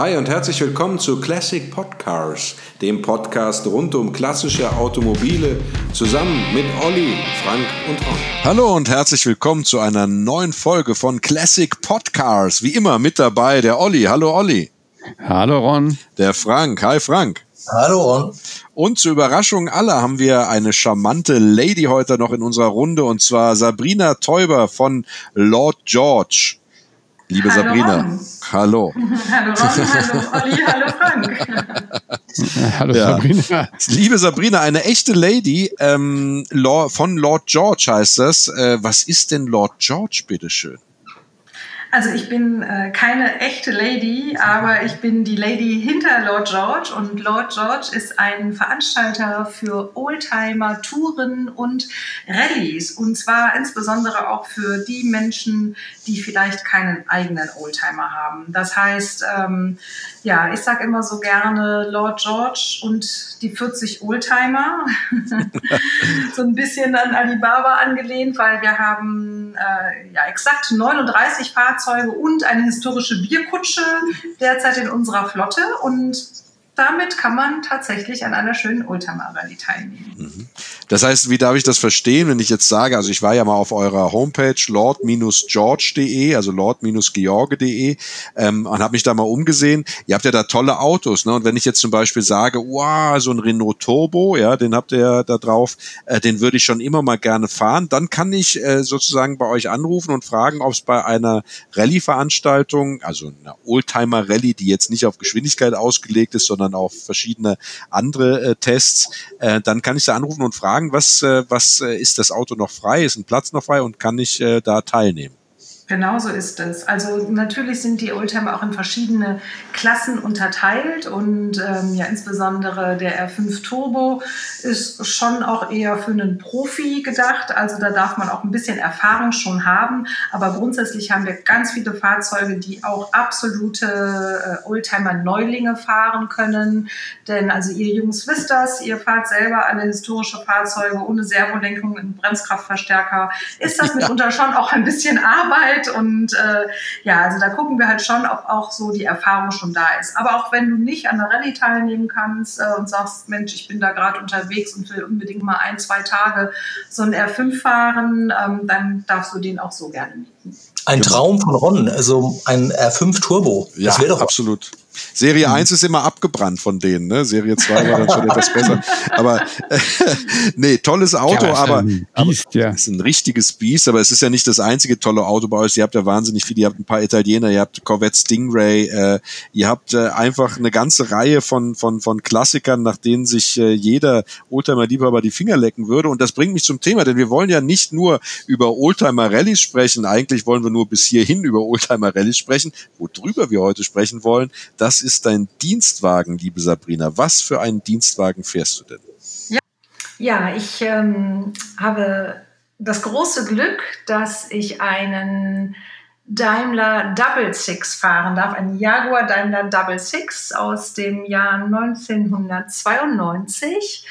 Hi und herzlich willkommen zu Classic Podcars, dem Podcast rund um klassische Automobile, zusammen mit Olli, Frank und Ron. Hallo und herzlich willkommen zu einer neuen Folge von Classic Podcars. Wie immer mit dabei der Olli. Hallo Olli. Hallo Ron. Der Frank. Hi Frank. Hallo Ron. Und zur Überraschung aller haben wir eine charmante Lady heute noch in unserer Runde und zwar Sabrina Teuber von Lord George. Liebe hallo Sabrina. Ron. Hallo. hallo Ron, hallo Olli, hallo Frank. Hallo Ja. Sabrina. Liebe Sabrina, eine echte Lady ähm, von Lord George heißt das. Äh, was ist denn Lord George, bitteschön? Also ich bin äh, keine echte Lady, aber ich bin die Lady hinter Lord George und Lord George ist ein Veranstalter für Oldtimer, Touren und Rallyes und zwar insbesondere auch für die Menschen, die vielleicht keinen eigenen Oldtimer haben. Das heißt, ähm, ja, ich sage immer so gerne Lord George und die 40 Oldtimer. so ein bisschen an Alibaba angelehnt, weil wir haben äh, ja exakt 39 Fahrzeuge und eine historische Bierkutsche derzeit in unserer Flotte und damit kann man tatsächlich an einer schönen Oldtimer-Rallye teilnehmen. Das heißt, wie darf ich das verstehen, wenn ich jetzt sage, also ich war ja mal auf eurer Homepage lord-george.de, also lord-george.de ähm, und habe mich da mal umgesehen. Ihr habt ja da tolle Autos, ne? Und wenn ich jetzt zum Beispiel sage, wow, so ein Renault Turbo, ja, den habt ihr ja da drauf, äh, den würde ich schon immer mal gerne fahren, dann kann ich äh, sozusagen bei euch anrufen und fragen, ob es bei einer Rallye-Veranstaltung, also einer Oldtimer-Rallye, die jetzt nicht auf Geschwindigkeit ausgelegt ist, sondern auf verschiedene andere äh, Tests, äh, dann kann ich da anrufen und fragen, was, äh, was äh, ist das Auto noch frei, ist ein Platz noch frei? Und kann ich äh, da teilnehmen? Genau so ist es. Also natürlich sind die Oldtimer auch in verschiedene Klassen unterteilt und ähm, ja insbesondere der R5 Turbo ist schon auch eher für einen Profi gedacht. Also da darf man auch ein bisschen Erfahrung schon haben. Aber grundsätzlich haben wir ganz viele Fahrzeuge, die auch absolute äh, Oldtimer-Neulinge fahren können. Denn also ihr Jungs wisst das, ihr fahrt selber alle historische Fahrzeuge ohne Servolenkung, einen Bremskraftverstärker. Ist das mitunter schon auch ein bisschen Arbeit? Und äh, ja, also da gucken wir halt schon, ob auch so die Erfahrung schon da ist. Aber auch wenn du nicht an der Rallye teilnehmen kannst äh, und sagst, Mensch, ich bin da gerade unterwegs und will unbedingt mal ein, zwei Tage so ein R5 fahren, ähm, dann darfst du den auch so gerne mieten. Ein Traum von Ron, also ein R5 Turbo. Ja, das wäre doch absolut. Serie 1 ist immer abgebrannt von denen, ne? Serie 2 war dann schon etwas besser. Aber äh, nee, tolles Auto, Ja, aber, Biest, ja. ist ein richtiges Biest, aber es ist ja nicht das einzige tolle Auto bei euch. Ihr habt ja wahnsinnig viele, ihr habt ein paar Italiener, ihr habt Corvette Stingray, äh, ihr habt äh, einfach eine ganze Reihe von, von, von Klassikern, nach denen sich äh, jeder Oldtimer-Liebhaber die Finger lecken würde. Und das bringt mich zum Thema, denn wir wollen ja nicht nur über Oldtimer-Rallyes sprechen, eigentlich wollen wir nur bis hierhin über Oldtimer-Rallyes sprechen. Worüber wir heute sprechen wollen, das ist dein Dienstwagen, liebe Sabrina. Was für einen Dienstwagen fährst du denn? Ja, ich ähm, habe das große Glück, dass ich einen Daimler Double Six fahren darf, einen Jaguar Daimler Double Six aus dem Jahr 1992.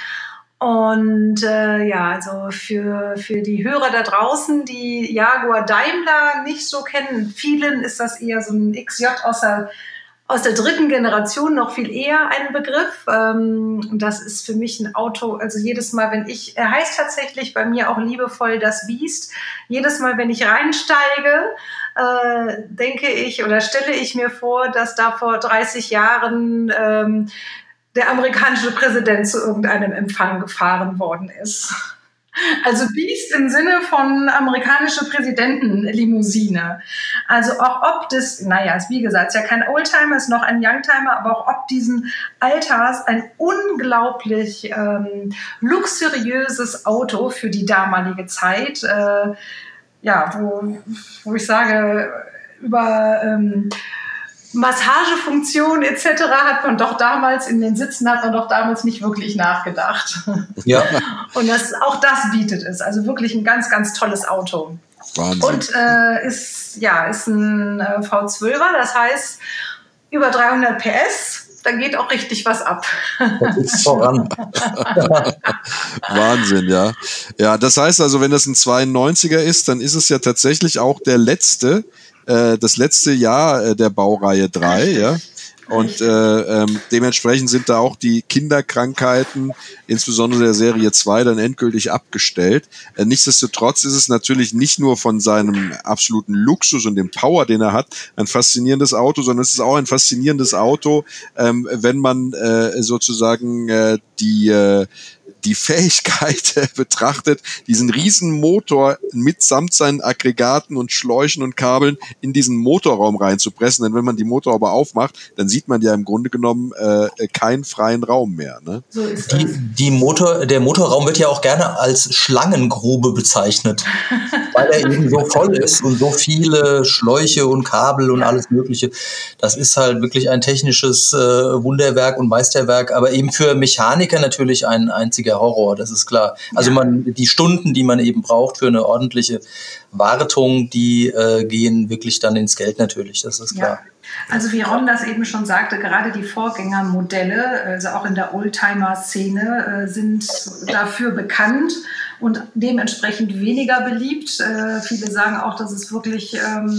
Und äh, ja, also für, für die Hörer da draußen, die Jaguar Daimler nicht so kennen, vielen ist das eher so ein XJ aus der aus der dritten Generation noch viel eher ein Begriff. Ähm, das ist für mich ein Auto, also jedes Mal, wenn ich, er heißt tatsächlich bei mir auch liebevoll das Biest. Jedes Mal, wenn ich reinsteige, äh, denke ich oder stelle ich mir vor, dass da vor 30 Jahren ähm, der amerikanische Präsident zu irgendeinem Empfang gefahren worden ist. Also Beast im Sinne von amerikanische Präsidentenlimousine. Also auch ob das, naja, ist wie gesagt, ist ja kein Oldtimer, ist noch ein Youngtimer, aber auch ob diesen Alters ein unglaublich ähm, luxuriöses Auto für die damalige Zeit, äh, ja, wo, wo ich sage, über ähm, Massagefunktion etc. hat man doch damals in den Sitzen hat man doch damals nicht wirklich nachgedacht. Ja. Und das, auch das bietet es. Also wirklich ein ganz, ganz tolles Auto. Wahnsinn. Und äh, ist, ja, ist ein äh, V12er, das heißt über 300 PS. Da geht auch richtig was ab. Das ist voran. Wahnsinn, ja. Ja, das heißt also, wenn das ein 92er ist, dann ist es ja tatsächlich auch der letzte, äh, das letzte Jahr äh, der Baureihe 3, ja. Und äh, ähm, dementsprechend sind da auch die Kinderkrankheiten, insbesondere der Serie 2, dann endgültig abgestellt. Äh, nichtsdestotrotz ist es natürlich nicht nur von seinem absoluten Luxus und dem Power, den er hat, ein faszinierendes Auto, sondern es ist auch ein faszinierendes Auto, ähm, wenn man äh, sozusagen äh, die äh, die Fähigkeit betrachtet, diesen riesen Motor mitsamt seinen Aggregaten und Schläuchen und Kabeln in diesen Motorraum reinzupressen. Denn wenn man die Motorhaube aufmacht, dann sieht man ja im Grunde genommen äh, keinen freien Raum mehr. Ne? So ist die, die Motor, der Motorraum wird ja auch gerne als Schlangengrube bezeichnet, weil er eben so voll ist und so viele Schläuche und Kabel und alles Mögliche. Das ist halt wirklich ein technisches äh, Wunderwerk und Meisterwerk, aber eben für Mechaniker natürlich ein einziger richtiger Horror, das ist klar. Also man, die Stunden, die man eben braucht für eine ordentliche Wartung, die äh, gehen wirklich dann ins Geld natürlich, das ist klar. Ja. Also wie Ron das eben schon sagte, gerade die Vorgängermodelle, also auch in der Oldtimer-Szene, äh, sind dafür bekannt und dementsprechend weniger beliebt. Äh, viele sagen auch, dass es wirklich ähm,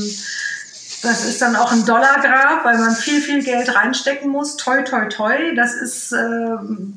das ist dann auch ein Dollargrab, weil man viel, viel Geld reinstecken muss. Toi, toi, toi. Das ist äh,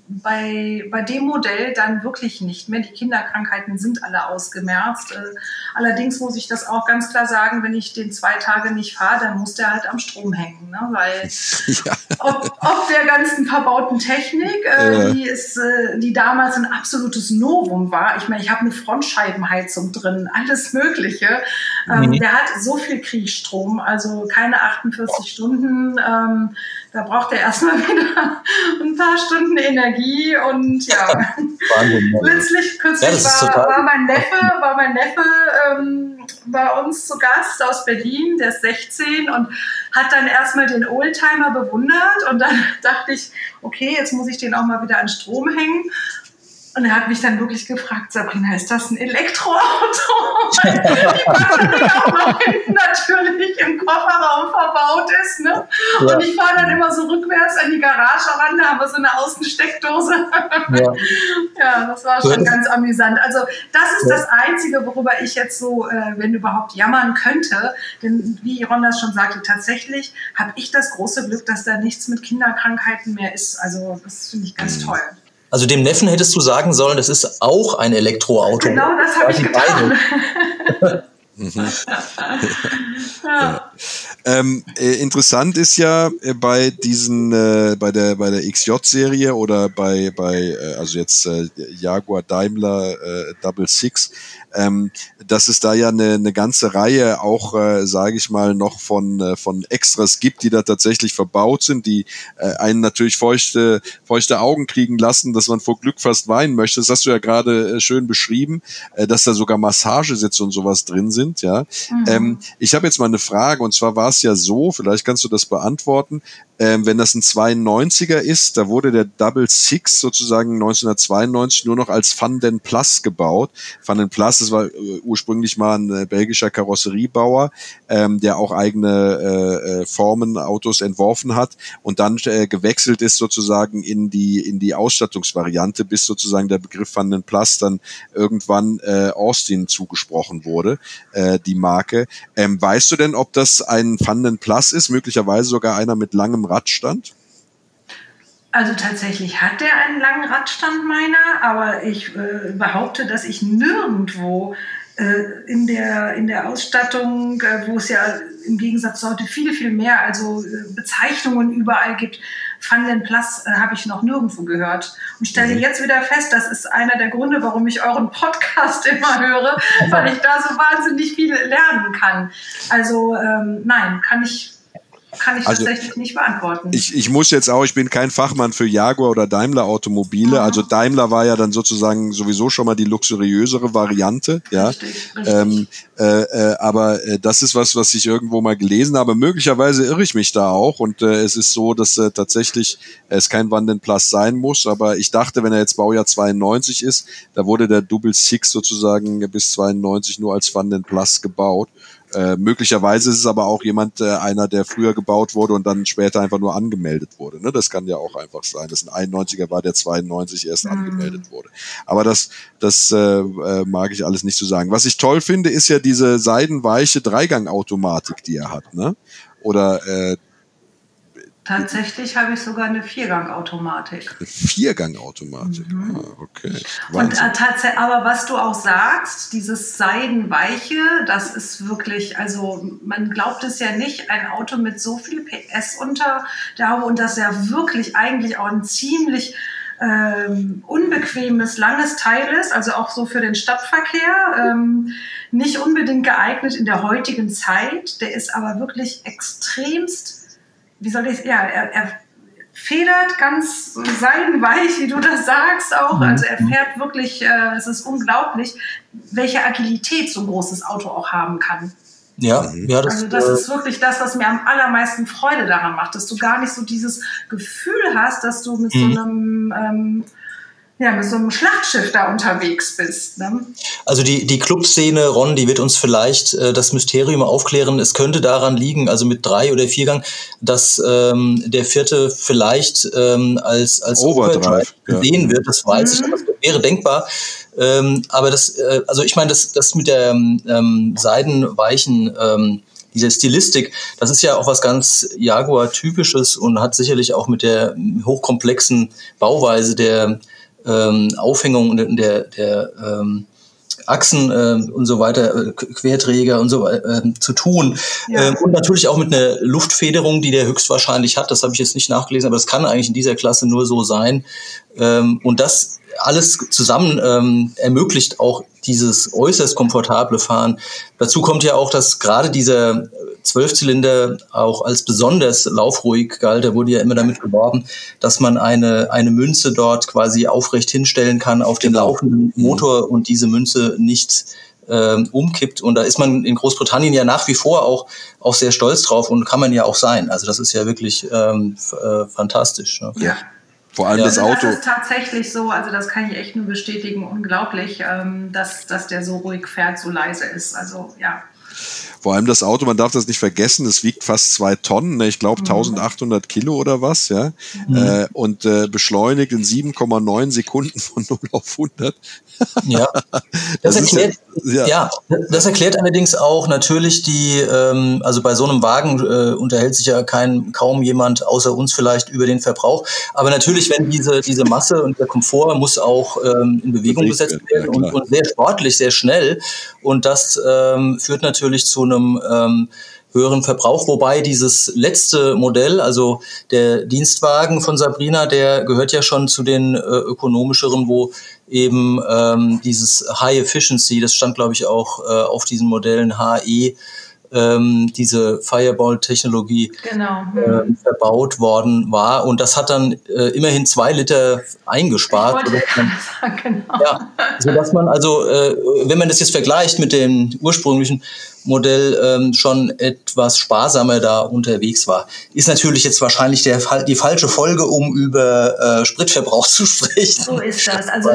bei, bei dem Modell dann wirklich nicht mehr. Die Kinderkrankheiten sind alle ausgemerzt. Äh, allerdings muss ich das auch ganz klar sagen, wenn ich den zwei Tage nicht fahre, dann muss der halt am Strom hängen. Ne? Weil ja. ob, ob der ganzen verbauten Technik, äh, ja. die, ist, äh, die damals ein absolutes Novum war. Ich meine, ich habe eine Frontscheibenheizung drin, alles Mögliche. Ähm, mhm. Der hat so viel Kriechstrom also keine 48 Stunden. Ähm, da braucht er erstmal wieder ein paar Stunden Energie und ja. Wahnsinn, Letztlich kürzlich ja, war, war, mein Neffe, war mein Neffe ähm, bei uns zu Gast aus Berlin, der ist 16 und hat dann erstmal den Oldtimer bewundert und dann dachte ich, okay, jetzt muss ich den auch mal wieder an Strom hängen und er hat mich dann wirklich gefragt, Sabrina, ist das ein Elektroauto? die Batterie auch noch hinten natürlich im Kofferraum verbaut ist. Ne? Ja. Und ich fahre dann immer so rückwärts an die Garage ran, da haben wir so eine Außensteckdose. Ja, ja das war schon ganz amüsant. Also das ist ja. das Einzige, worüber ich jetzt so, äh, wenn überhaupt, jammern könnte. Denn wie Ron das schon sagte, tatsächlich habe ich das große Glück, dass da nichts mit Kinderkrankheiten mehr ist. Also das finde ich ganz mhm. toll. Also dem Neffen hättest du sagen sollen, das ist auch ein Elektroauto. Genau, das habe ich getan. ja. Ähm, äh, interessant ist ja äh, bei diesen, äh, bei der bei der XJ-Serie oder bei bei äh, also jetzt äh, Jaguar Daimler äh, Double Six ähm, dass es da ja eine, eine ganze Reihe auch, äh, sage ich mal, noch von, äh, von Extras gibt, die da tatsächlich verbaut sind, die äh, einen natürlich feuchte, feuchte Augen kriegen lassen, dass man vor Glück fast weinen möchte. Das hast du ja gerade äh, schön beschrieben, äh, dass da sogar Massagesitze und sowas drin sind. Ja, mhm. ähm, ich habe jetzt mal eine Frage und zwar war es ja so, vielleicht kannst du das beantworten. Ähm, wenn das ein 92er ist, da wurde der Double Six sozusagen 1992 nur noch als Van den Plus gebaut. Van den Plus, das war äh, ursprünglich mal ein äh, belgischer Karosseriebauer, ähm, der auch eigene äh, äh, Formen, Autos entworfen hat und dann gewechselt ist sozusagen in die, in die Ausstattungsvariante, bis sozusagen der Begriff Van den Plus dann irgendwann Austin zugesprochen wurde, die Marke. Ähm, weißt du denn, ob das ein Van den Plus ist, möglicherweise sogar einer mit langem Radstand? Also tatsächlich hat der einen langen Radstand meiner, aber ich äh, behaupte, dass ich nirgendwo äh, in, der, in der Ausstattung, äh, wo es ja im Gegensatz zu heute viel, viel mehr, also äh, Bezeichnungen überall gibt, Van den Plus äh, habe ich noch nirgendwo gehört. Und stelle mhm. jetzt wieder fest, das ist einer der Gründe, warum ich euren Podcast immer höre, weil ich da so wahnsinnig viel lernen kann. Also ähm, nein, kann ich kann ich also, tatsächlich nicht beantworten. Ich, ich muss jetzt auch, ich bin kein Fachmann für Jaguar oder Daimler Automobile. Mhm. Also Daimler war ja dann sozusagen sowieso schon mal die luxuriösere Variante. Ja, richtig, richtig. Ähm, äh, äh, aber äh, das ist was, was ich irgendwo mal gelesen habe. Möglicherweise irre ich mich da auch und äh, es ist so, dass äh, tatsächlich es kein Vanden Plus sein muss. Aber ich dachte, wenn er jetzt Baujahr 92 ist, da wurde der Double Six sozusagen bis 92 nur als Vanden Plus gebaut. Äh, möglicherweise ist es aber auch jemand, äh, einer, der früher gebaut wurde und dann später einfach nur angemeldet wurde. Ne? Das kann ja auch einfach sein, dass ein 91er war, der 92 erst mhm. angemeldet wurde. Aber das, das äh, äh, mag ich alles nicht so sagen. Was ich toll finde, ist ja diese seidenweiche Dreigangautomatik, die er hat. Ne? Oder äh, Tatsächlich habe ich sogar eine Viergang-Automatik. Eine Viergang-Automatik. Mhm. Ah, okay. Und äh, tatsächlich, aber was du auch sagst, dieses Seidenweiche, das ist wirklich, also man glaubt es ja nicht, ein Auto mit so viel PS unter der Haube und das ja wirklich eigentlich auch ein ziemlich ähm, unbequemes, langes Teil ist, also auch so für den Stadtverkehr. Ähm, nicht unbedingt geeignet in der heutigen Zeit. Der ist aber wirklich extremst wie soll ich, ja, er, er federt ganz seidenweich, wie du das sagst auch. Mhm. Also er fährt wirklich, äh, es ist unglaublich, welche Agilität so ein großes Auto auch haben kann. Ja, mhm. ja, das, also das äh, ist wirklich das, was mir am allermeisten Freude daran macht, dass du gar nicht so dieses Gefühl hast, dass du mit mhm. so einem ähm, ja, mit so einem Schlachtschiff da unterwegs bist. Ne? Also die, die Clubszene, Ron, die wird uns vielleicht äh, das Mysterium aufklären. Es könnte daran liegen, also mit drei oder vier Gang, dass ähm, der vierte vielleicht ähm, als, als Overdrive gesehen ja. wird. Das weiß mhm. ich, das wäre denkbar. Ähm, aber das, äh, also ich meine, das, das mit der ähm, seidenweichen ähm, diese Stilistik, das ist ja auch was ganz Jaguar-typisches und hat sicherlich auch mit der hochkomplexen Bauweise der ähm, Aufhängung und der, der ähm, Achsen äh, und so weiter, äh, Querträger und so weiter äh, zu tun. Ja. Ähm, und natürlich auch mit einer Luftfederung, die der höchstwahrscheinlich hat. Das habe ich jetzt nicht nachgelesen, aber das kann eigentlich in dieser Klasse nur so sein. Ähm, und das alles zusammen ähm, ermöglicht auch dieses äußerst komfortable Fahren. Dazu kommt ja auch, dass gerade dieser Zwölfzylinder auch als besonders laufruhig galt. Da wurde ja immer damit geworben, dass man eine, eine Münze dort quasi aufrecht hinstellen kann auf den genau. laufenden mhm. Motor und diese Münze nicht ähm, umkippt. Und da ist man in Großbritannien ja nach wie vor auch, auch sehr stolz drauf und kann man ja auch sein. Also das ist ja wirklich ähm, äh, fantastisch. Ne? Ja. Vor allem ja. das Auto. Das ist tatsächlich so, also das kann ich echt nur bestätigen, unglaublich, ähm, dass, dass der so ruhig fährt, so leise ist. Also ja. Vor allem das Auto, man darf das nicht vergessen, es wiegt fast zwei Tonnen, ne? ich glaube 1800 Kilo oder was, ja, mhm. äh, und äh, beschleunigt in 7,9 Sekunden von 0 auf 100. Ja, das, das erklärt, ja, ja. das erklärt allerdings auch natürlich die, ähm, also bei so einem Wagen äh, unterhält sich ja kein, kaum jemand außer uns vielleicht über den Verbrauch, aber natürlich, wenn diese, diese Masse und der Komfort muss auch ähm, in Bewegung gesetzt werden ja, und, und, sehr sportlich, sehr schnell und das ähm, führt natürlich zu einem ähm, höheren Verbrauch, wobei dieses letzte Modell, also der Dienstwagen von Sabrina, der gehört ja schon zu den äh, ökonomischeren, wo eben ähm, dieses High Efficiency, das stand glaube ich auch äh, auf diesen Modellen HE, ähm, diese Fireball-Technologie genau. äh, verbaut worden war. Und das hat dann äh, immerhin zwei Liter eingespart. Sagen, genau. Ja, sodass man also, äh, wenn man das jetzt vergleicht mit dem ursprünglichen Modell ähm, schon etwas sparsamer da unterwegs war. Ist natürlich jetzt wahrscheinlich der, die falsche Folge, um über äh, Spritverbrauch zu sprechen. So ist das. Also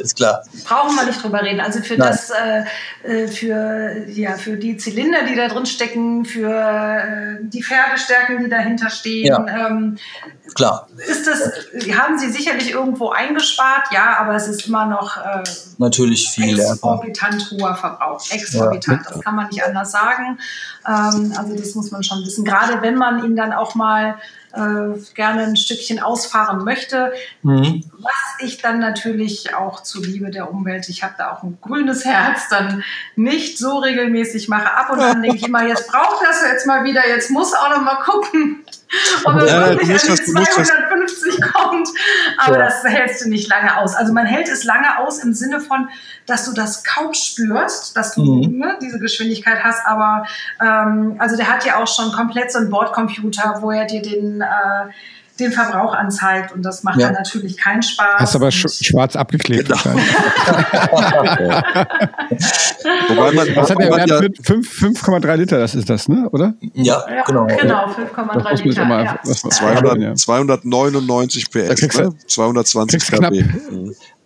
ist klar. Brauchen wir nicht drüber reden. Also für Nein. das, äh, äh, für, ja, für die Zylinder, die da drin stecken, für äh, die Pferdestärken, die dahinter stehen, ja. ähm, Klar. Ist das, haben Sie sicherlich irgendwo eingespart, ja, aber es ist immer noch äh, natürlich viel exorbitant hoher Verbrauch. Exorbitant, ja. das kann man nicht anders sagen. Ähm, also das muss man schon wissen. Gerade wenn man ihn dann auch mal äh, gerne ein Stückchen ausfahren möchte. Mhm. Was ich dann natürlich auch zuliebe der Umwelt, ich habe da auch ein grünes Herz, dann nicht so regelmäßig mache. Ab und an denke ich immer, jetzt braucht das jetzt mal wieder, jetzt muss auch noch mal gucken, ob er ja, wirklich an die 250 kommt. Aber ja. das hältst du nicht lange aus. Also man hält es lange aus im Sinne von, dass du das kaum spürst, dass du mhm. ne, diese Geschwindigkeit hast. Aber ähm, also der hat ja auch schon komplett so einen Bordcomputer, wo er dir den äh, den Verbrauch anzeigt und das macht ja. dann natürlich keinen Spaß. Hast aber sch schwarz abgeklebt. Genau. Wobei man, was hat der Wert? Ja 5,3 Liter, das ist das, ne? oder? Ja, ja genau. Genau, 5,3 Liter. Mal, ja. 200, 299 PS, ne? 220 kW.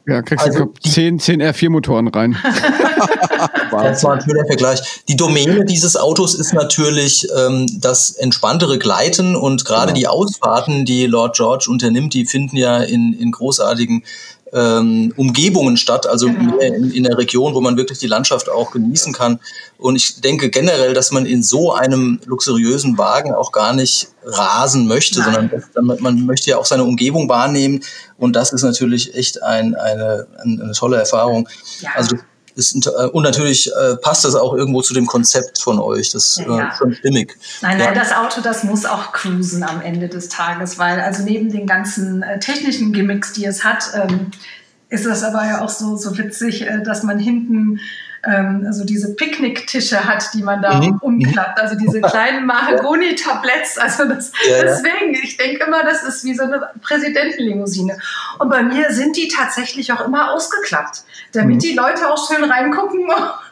Ja, kriegst also du 10, 10 R4-Motoren rein. das war ein schöner Vergleich. Die Domäne dieses Autos ist natürlich ähm, das entspanntere Gleiten und gerade genau. die Ausfahrten, die Lord George unternimmt, die finden ja in, in großartigen ähm, Umgebungen statt, also genau. in, in der Region, wo man wirklich die Landschaft auch genießen kann. Und ich denke generell, dass man in so einem luxuriösen Wagen auch gar nicht rasen möchte, Nein. sondern man möchte ja auch seine Umgebung wahrnehmen. Und das ist natürlich echt ein, eine, eine tolle Erfahrung. Ja. Also ist, äh, und natürlich äh, passt das auch irgendwo zu dem Konzept von euch. Das ist ja, äh, schon stimmig. Nein, nein, ja. das Auto, das muss auch cruisen am Ende des Tages, weil also neben den ganzen äh, technischen Gimmicks, die es hat, ähm, ist das aber ja auch so, so witzig, äh, dass man hinten ähm, also diese Picknicktische hat, die man da mhm. umklappt, also diese kleinen Mahagoni-Tabletts. Also das, ja, deswegen, ich denke immer, das ist wie so eine Präsidentenlimousine. Und bei mir sind die tatsächlich auch immer ausgeklappt, damit mhm. die Leute auch schön reingucken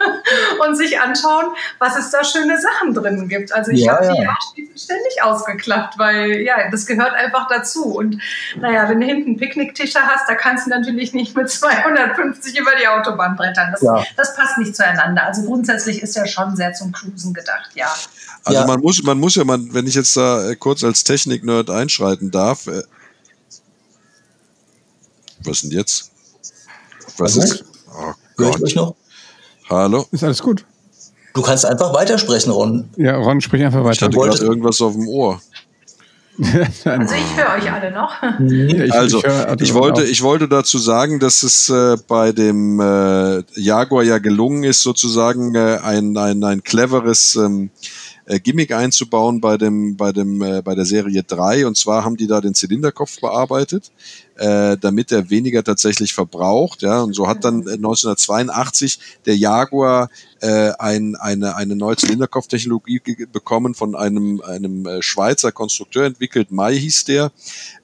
und sich anschauen, was es da schöne Sachen drin gibt. Also ich ja, habe die ja ständig ausgeklappt, weil ja, das gehört einfach dazu. Und naja, wenn du hinten Picknicktische hast, da kannst du natürlich nicht mit 250 über die Autobahn brettern. Das, ja. das passt nicht zueinander. Also grundsätzlich ist ja schon sehr zum Cruisen gedacht, ja. Also ja. man muss, man muss ja, man, wenn ich jetzt da äh, kurz als Technik-Nerd einschreiten darf, äh, was denn jetzt? Was okay. ist? Oh Gott. Ich noch? Hallo? Ist alles gut. Du kannst einfach weitersprechen, Ron. Ja, Ron, sprich einfach weiter. Ich hatte gerade irgendwas auf dem Ohr. also ich höre euch alle noch. Ich, also ich, ich wollte, ich wollte dazu sagen, dass es äh, bei dem äh, Jaguar ja gelungen ist, sozusagen äh, ein, ein, ein cleveres ähm, äh, Gimmick einzubauen bei dem, bei dem, äh, bei der Serie 3. Und zwar haben die da den Zylinderkopf bearbeitet, äh, damit er weniger tatsächlich verbraucht. Ja, und so hat dann 1982 der Jaguar äh, ein, eine, eine neue Zylinderkopftechnologie bekommen von einem, einem äh, Schweizer Konstrukteur entwickelt. Mai hieß der.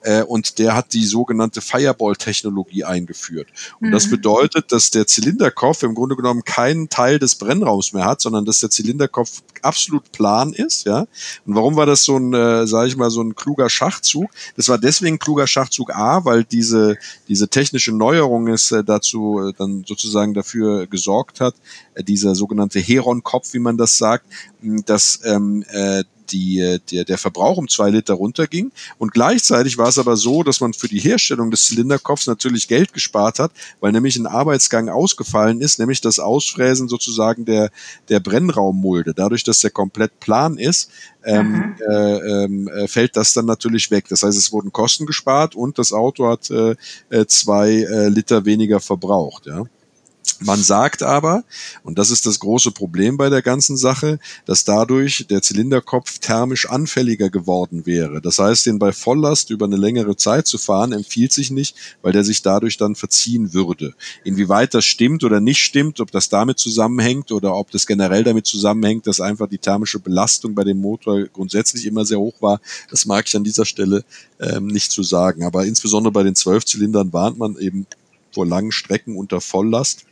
Äh, und der hat die sogenannte Fireball-Technologie eingeführt. Und mhm. das bedeutet, dass der Zylinderkopf im Grunde genommen keinen Teil des Brennraums mehr hat, sondern dass der Zylinderkopf absolut plan ist. Ja. Und warum war das so ein, äh, sage ich mal, so ein kluger Schachzug? Das war deswegen kluger Schachzug A, weil diese diese technische Neuerung ist äh, dazu äh, dann sozusagen dafür gesorgt hat, äh, dieser sogenannte Heron-Kopf, wie man das sagt, dass ähm, äh, die, äh, der, der Verbrauch um zwei Liter runterging. Und gleichzeitig war es aber so, dass man für die Herstellung des Zylinderkopfs natürlich Geld gespart hat, weil nämlich ein Arbeitsgang ausgefallen ist, nämlich das Ausfräsen sozusagen der, der Brennraummulde. Dadurch, dass der komplett plan ist, ähm, äh, ähm, äh, fällt das dann natürlich weg. Das heißt, es wurden Kosten gespart und das Auto hat äh, äh zwei äh, Liter weniger verbraucht. Ja. Man sagt aber, und das ist das große Problem bei der ganzen Sache, dass dadurch der Zylinderkopf thermisch anfälliger geworden wäre. Das heißt, den bei Volllast über eine längere Zeit zu fahren, empfiehlt sich nicht, weil der sich dadurch dann verziehen würde. Inwieweit das stimmt oder nicht stimmt, ob das damit zusammenhängt oder ob das generell damit zusammenhängt, dass einfach die thermische Belastung bei dem Motor grundsätzlich immer sehr hoch war, das mag ich an dieser Stelle ähm, nicht zu sagen. Aber insbesondere bei den Zwölfzylindern warnt man eben vor langen Strecken unter Volllast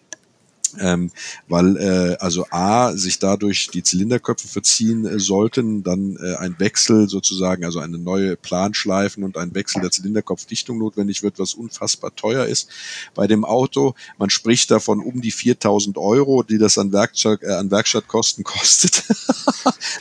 ähm, weil äh, also A, sich dadurch die Zylinderköpfe verziehen äh, sollten, dann äh, ein Wechsel sozusagen, also eine neue Planschleifen und ein Wechsel der Zylinderkopfdichtung notwendig wird, was unfassbar teuer ist bei dem Auto. Man spricht davon um die 4000 Euro, die das an, Werkstatt, äh, an Werkstattkosten kostet.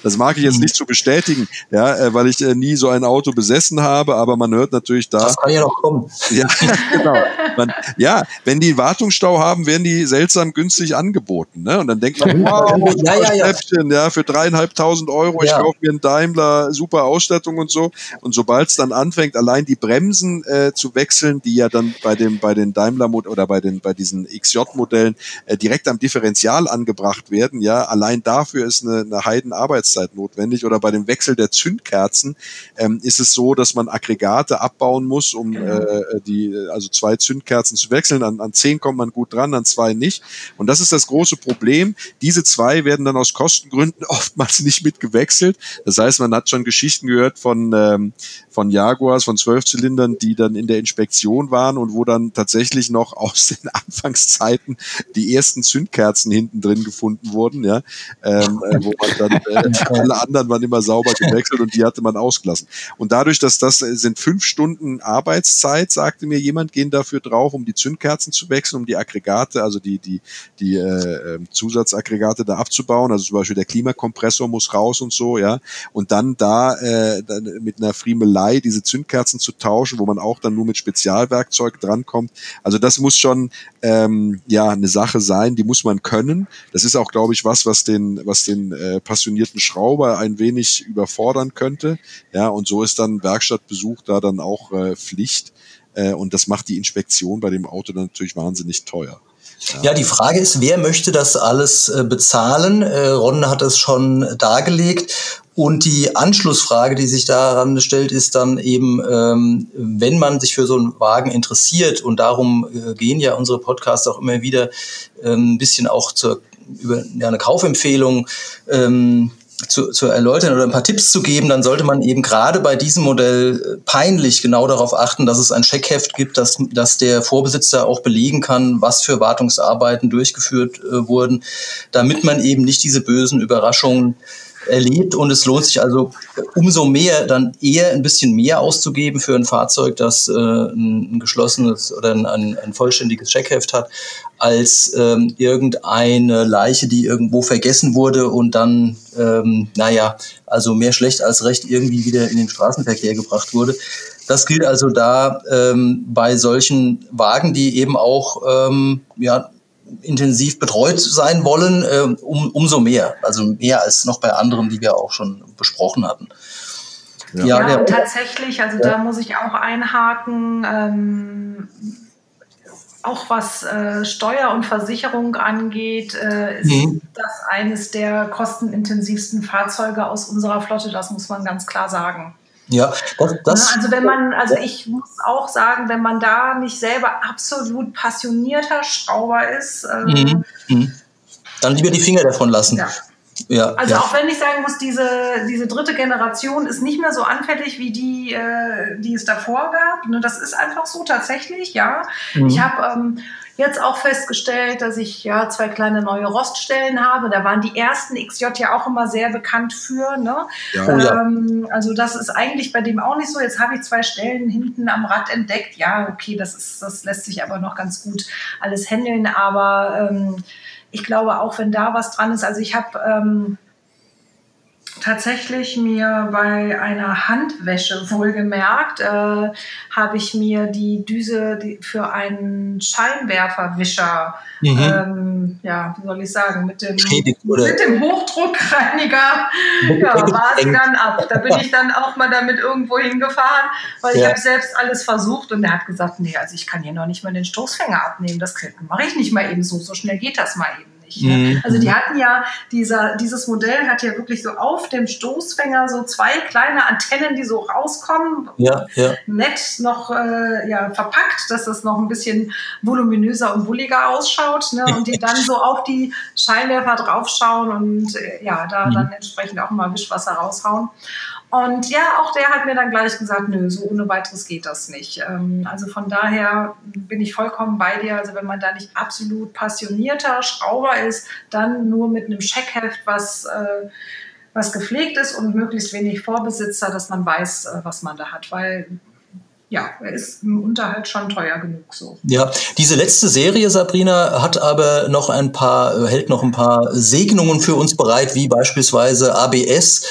das mag ich jetzt nicht zu bestätigen, ja, äh, weil ich äh, nie so ein Auto besessen habe, aber man hört natürlich da. Das kann ja noch kommen. Ja, genau. Man, ja, wenn die Wartungsstau haben, werden die seltsam günstig angeboten. Ne? Und dann denkt man, wow, ja, ja, ja. Schnäppchen, ja, für dreieinhalbtausend Euro, ich kaufe mir einen Daimler, super Ausstattung und so. Und sobald es dann anfängt, allein die Bremsen äh, zu wechseln, die ja dann bei dem bei den Daimler oder bei den bei diesen XJ-Modellen äh, direkt am Differential angebracht werden, ja, allein dafür ist eine, eine Heidenarbeitszeit notwendig. Oder bei dem Wechsel der Zündkerzen ähm, ist es so, dass man Aggregate abbauen muss, um äh, die also zwei Zündkerzen zu wechseln. An, an zehn kommt man gut dran, an zwei nicht. Und das ist das große Problem. Diese zwei werden dann aus Kostengründen oftmals nicht mitgewechselt. Das heißt, man hat schon Geschichten gehört von, ähm, von Jaguars, von Zwölfzylindern, die dann in der Inspektion waren und wo dann tatsächlich noch aus den Anfangszeiten die ersten Zündkerzen hinten drin gefunden wurden, ja, ähm, äh, wo man dann äh, alle anderen waren immer sauber gewechselt und die hatte man ausgelassen. Und dadurch, dass das äh, sind fünf Stunden Arbeitszeit, sagte mir jemand, gehen dafür drauf um die Zündkerzen zu wechseln, um die Aggregate, also die, die, die äh, ähm, Zusatzaggregate da abzubauen. Also zum Beispiel der Klimakompressor muss raus und so, ja. Und dann da äh, dann mit einer Friemelei diese Zündkerzen zu tauschen, wo man auch dann nur mit Spezialwerkzeug drankommt. Also das muss schon ähm, ja eine Sache sein, die muss man können. Das ist auch, glaube ich, was, was den, was den äh, passionierten Schrauber ein wenig überfordern könnte. Ja, und so ist dann Werkstattbesuch da dann auch äh, Pflicht. Äh, und das macht die Inspektion bei dem Auto dann natürlich wahnsinnig teuer. Ja. ja, die Frage ist, wer möchte das alles äh, bezahlen? Äh, Ron hat es schon dargelegt. Und die Anschlussfrage, die sich daran stellt, ist dann eben, ähm, wenn man sich für so einen Wagen interessiert, und darum äh, gehen ja unsere Podcasts auch immer wieder ähm, ein bisschen auch zur über ja, eine Kaufempfehlung ähm, zu, zu erläutern oder ein paar Tipps zu geben, dann sollte man eben gerade bei diesem Modell äh, peinlich genau darauf achten, dass es ein Checkheft gibt, dass, dass der Vorbesitzer auch belegen kann, was für Wartungsarbeiten durchgeführt äh, wurden, damit man eben nicht diese bösen Überraschungen erlebt und es lohnt sich also umso mehr dann eher ein bisschen mehr auszugeben für ein Fahrzeug, das äh, ein, geschlossenes oder ein, ein, ein vollständiges Checkheft hat, als ähm, irgendeine Leiche, die irgendwo vergessen wurde und dann, ähm, naja, also mehr schlecht als recht irgendwie wieder in den Straßenverkehr gebracht wurde. Das gilt also da ähm, bei solchen Wagen, die eben auch ähm, ja, intensiv betreut sein wollen, äh, um, umso mehr. Also mehr als noch bei anderen, die wir auch schon besprochen hatten. Ja, ja, ja tatsächlich, also ja. da muss ich auch einhaken. Ähm, auch was äh, Steuer und Versicherung angeht, äh, ist mhm. das eines der kostenintensivsten Fahrzeuge aus unserer Flotte. Das muss man ganz klar sagen. Ja, das, das also wenn man, also ich muss auch sagen, wenn man da nicht selber absolut passionierter Schrauber ist, äh, mhm. Mhm. dann lieber die Finger davon lassen. Ja. Ja, also ja. auch wenn ich sagen muss, diese, diese dritte Generation ist nicht mehr so anfällig wie die, äh, die es davor gab. Ne, das ist einfach so tatsächlich, ja. Mhm. Ich habe ähm, jetzt auch festgestellt, dass ich ja zwei kleine neue Roststellen habe. Da waren die ersten XJ ja auch immer sehr bekannt für. Ne? Ja. Oh ähm, also das ist eigentlich bei dem auch nicht so. Jetzt habe ich zwei Stellen hinten am Rad entdeckt. Ja, okay, das ist, das lässt sich aber noch ganz gut alles handeln. Aber ähm, ich glaube auch, wenn da was dran ist, also ich habe ähm, tatsächlich mir bei einer Handwäsche wohlgemerkt, äh, habe ich mir die Düse die für einen Scheinwerferwischer, mhm. ähm, ja, wie soll ich sagen, mit dem, mit dem Hochdruckreiniger, ja, war sie dann ab. Da bin ich dann auch mal damit irgendwo hingefahren, weil ja. ich habe selbst alles versucht und er hat gesagt, nee, also ich kann hier noch nicht mal den Stoßfänger abnehmen, das mache ich nicht mal eben so, so schnell geht das mal eben nicht. Ne? Mhm. Also die hatten ja, dieser, dieses Modell hat ja wirklich so auf dem Stoßfänger so zwei kleine Antennen, die so rauskommen. Ja, ja. Nett noch äh, ja, verpackt, dass das noch ein bisschen voluminöser und bulliger ausschaut. Ne? Und die dann so auf die Scheinwerfer draufschauen und äh, ja, da mhm. dann entsprechend auch mal Wischwasser raushauen. Und ja, auch der hat mir dann gleich gesagt, nö, so ohne weiteres geht das nicht. Ähm, also von daher bin ich vollkommen bei dir. Also wenn man da nicht absolut passionierter Schrauber ist, dann nur mit einem Checkheft, was, äh, was gepflegt ist und möglichst wenig Vorbesitzer, dass man weiß, äh, was man da hat. Weil ja, er ist im Unterhalt schon teuer genug so. Ja, diese letzte Serie, Sabrina, hat aber noch ein paar, hält noch ein paar Segnungen für uns bereit, wie beispielsweise ABS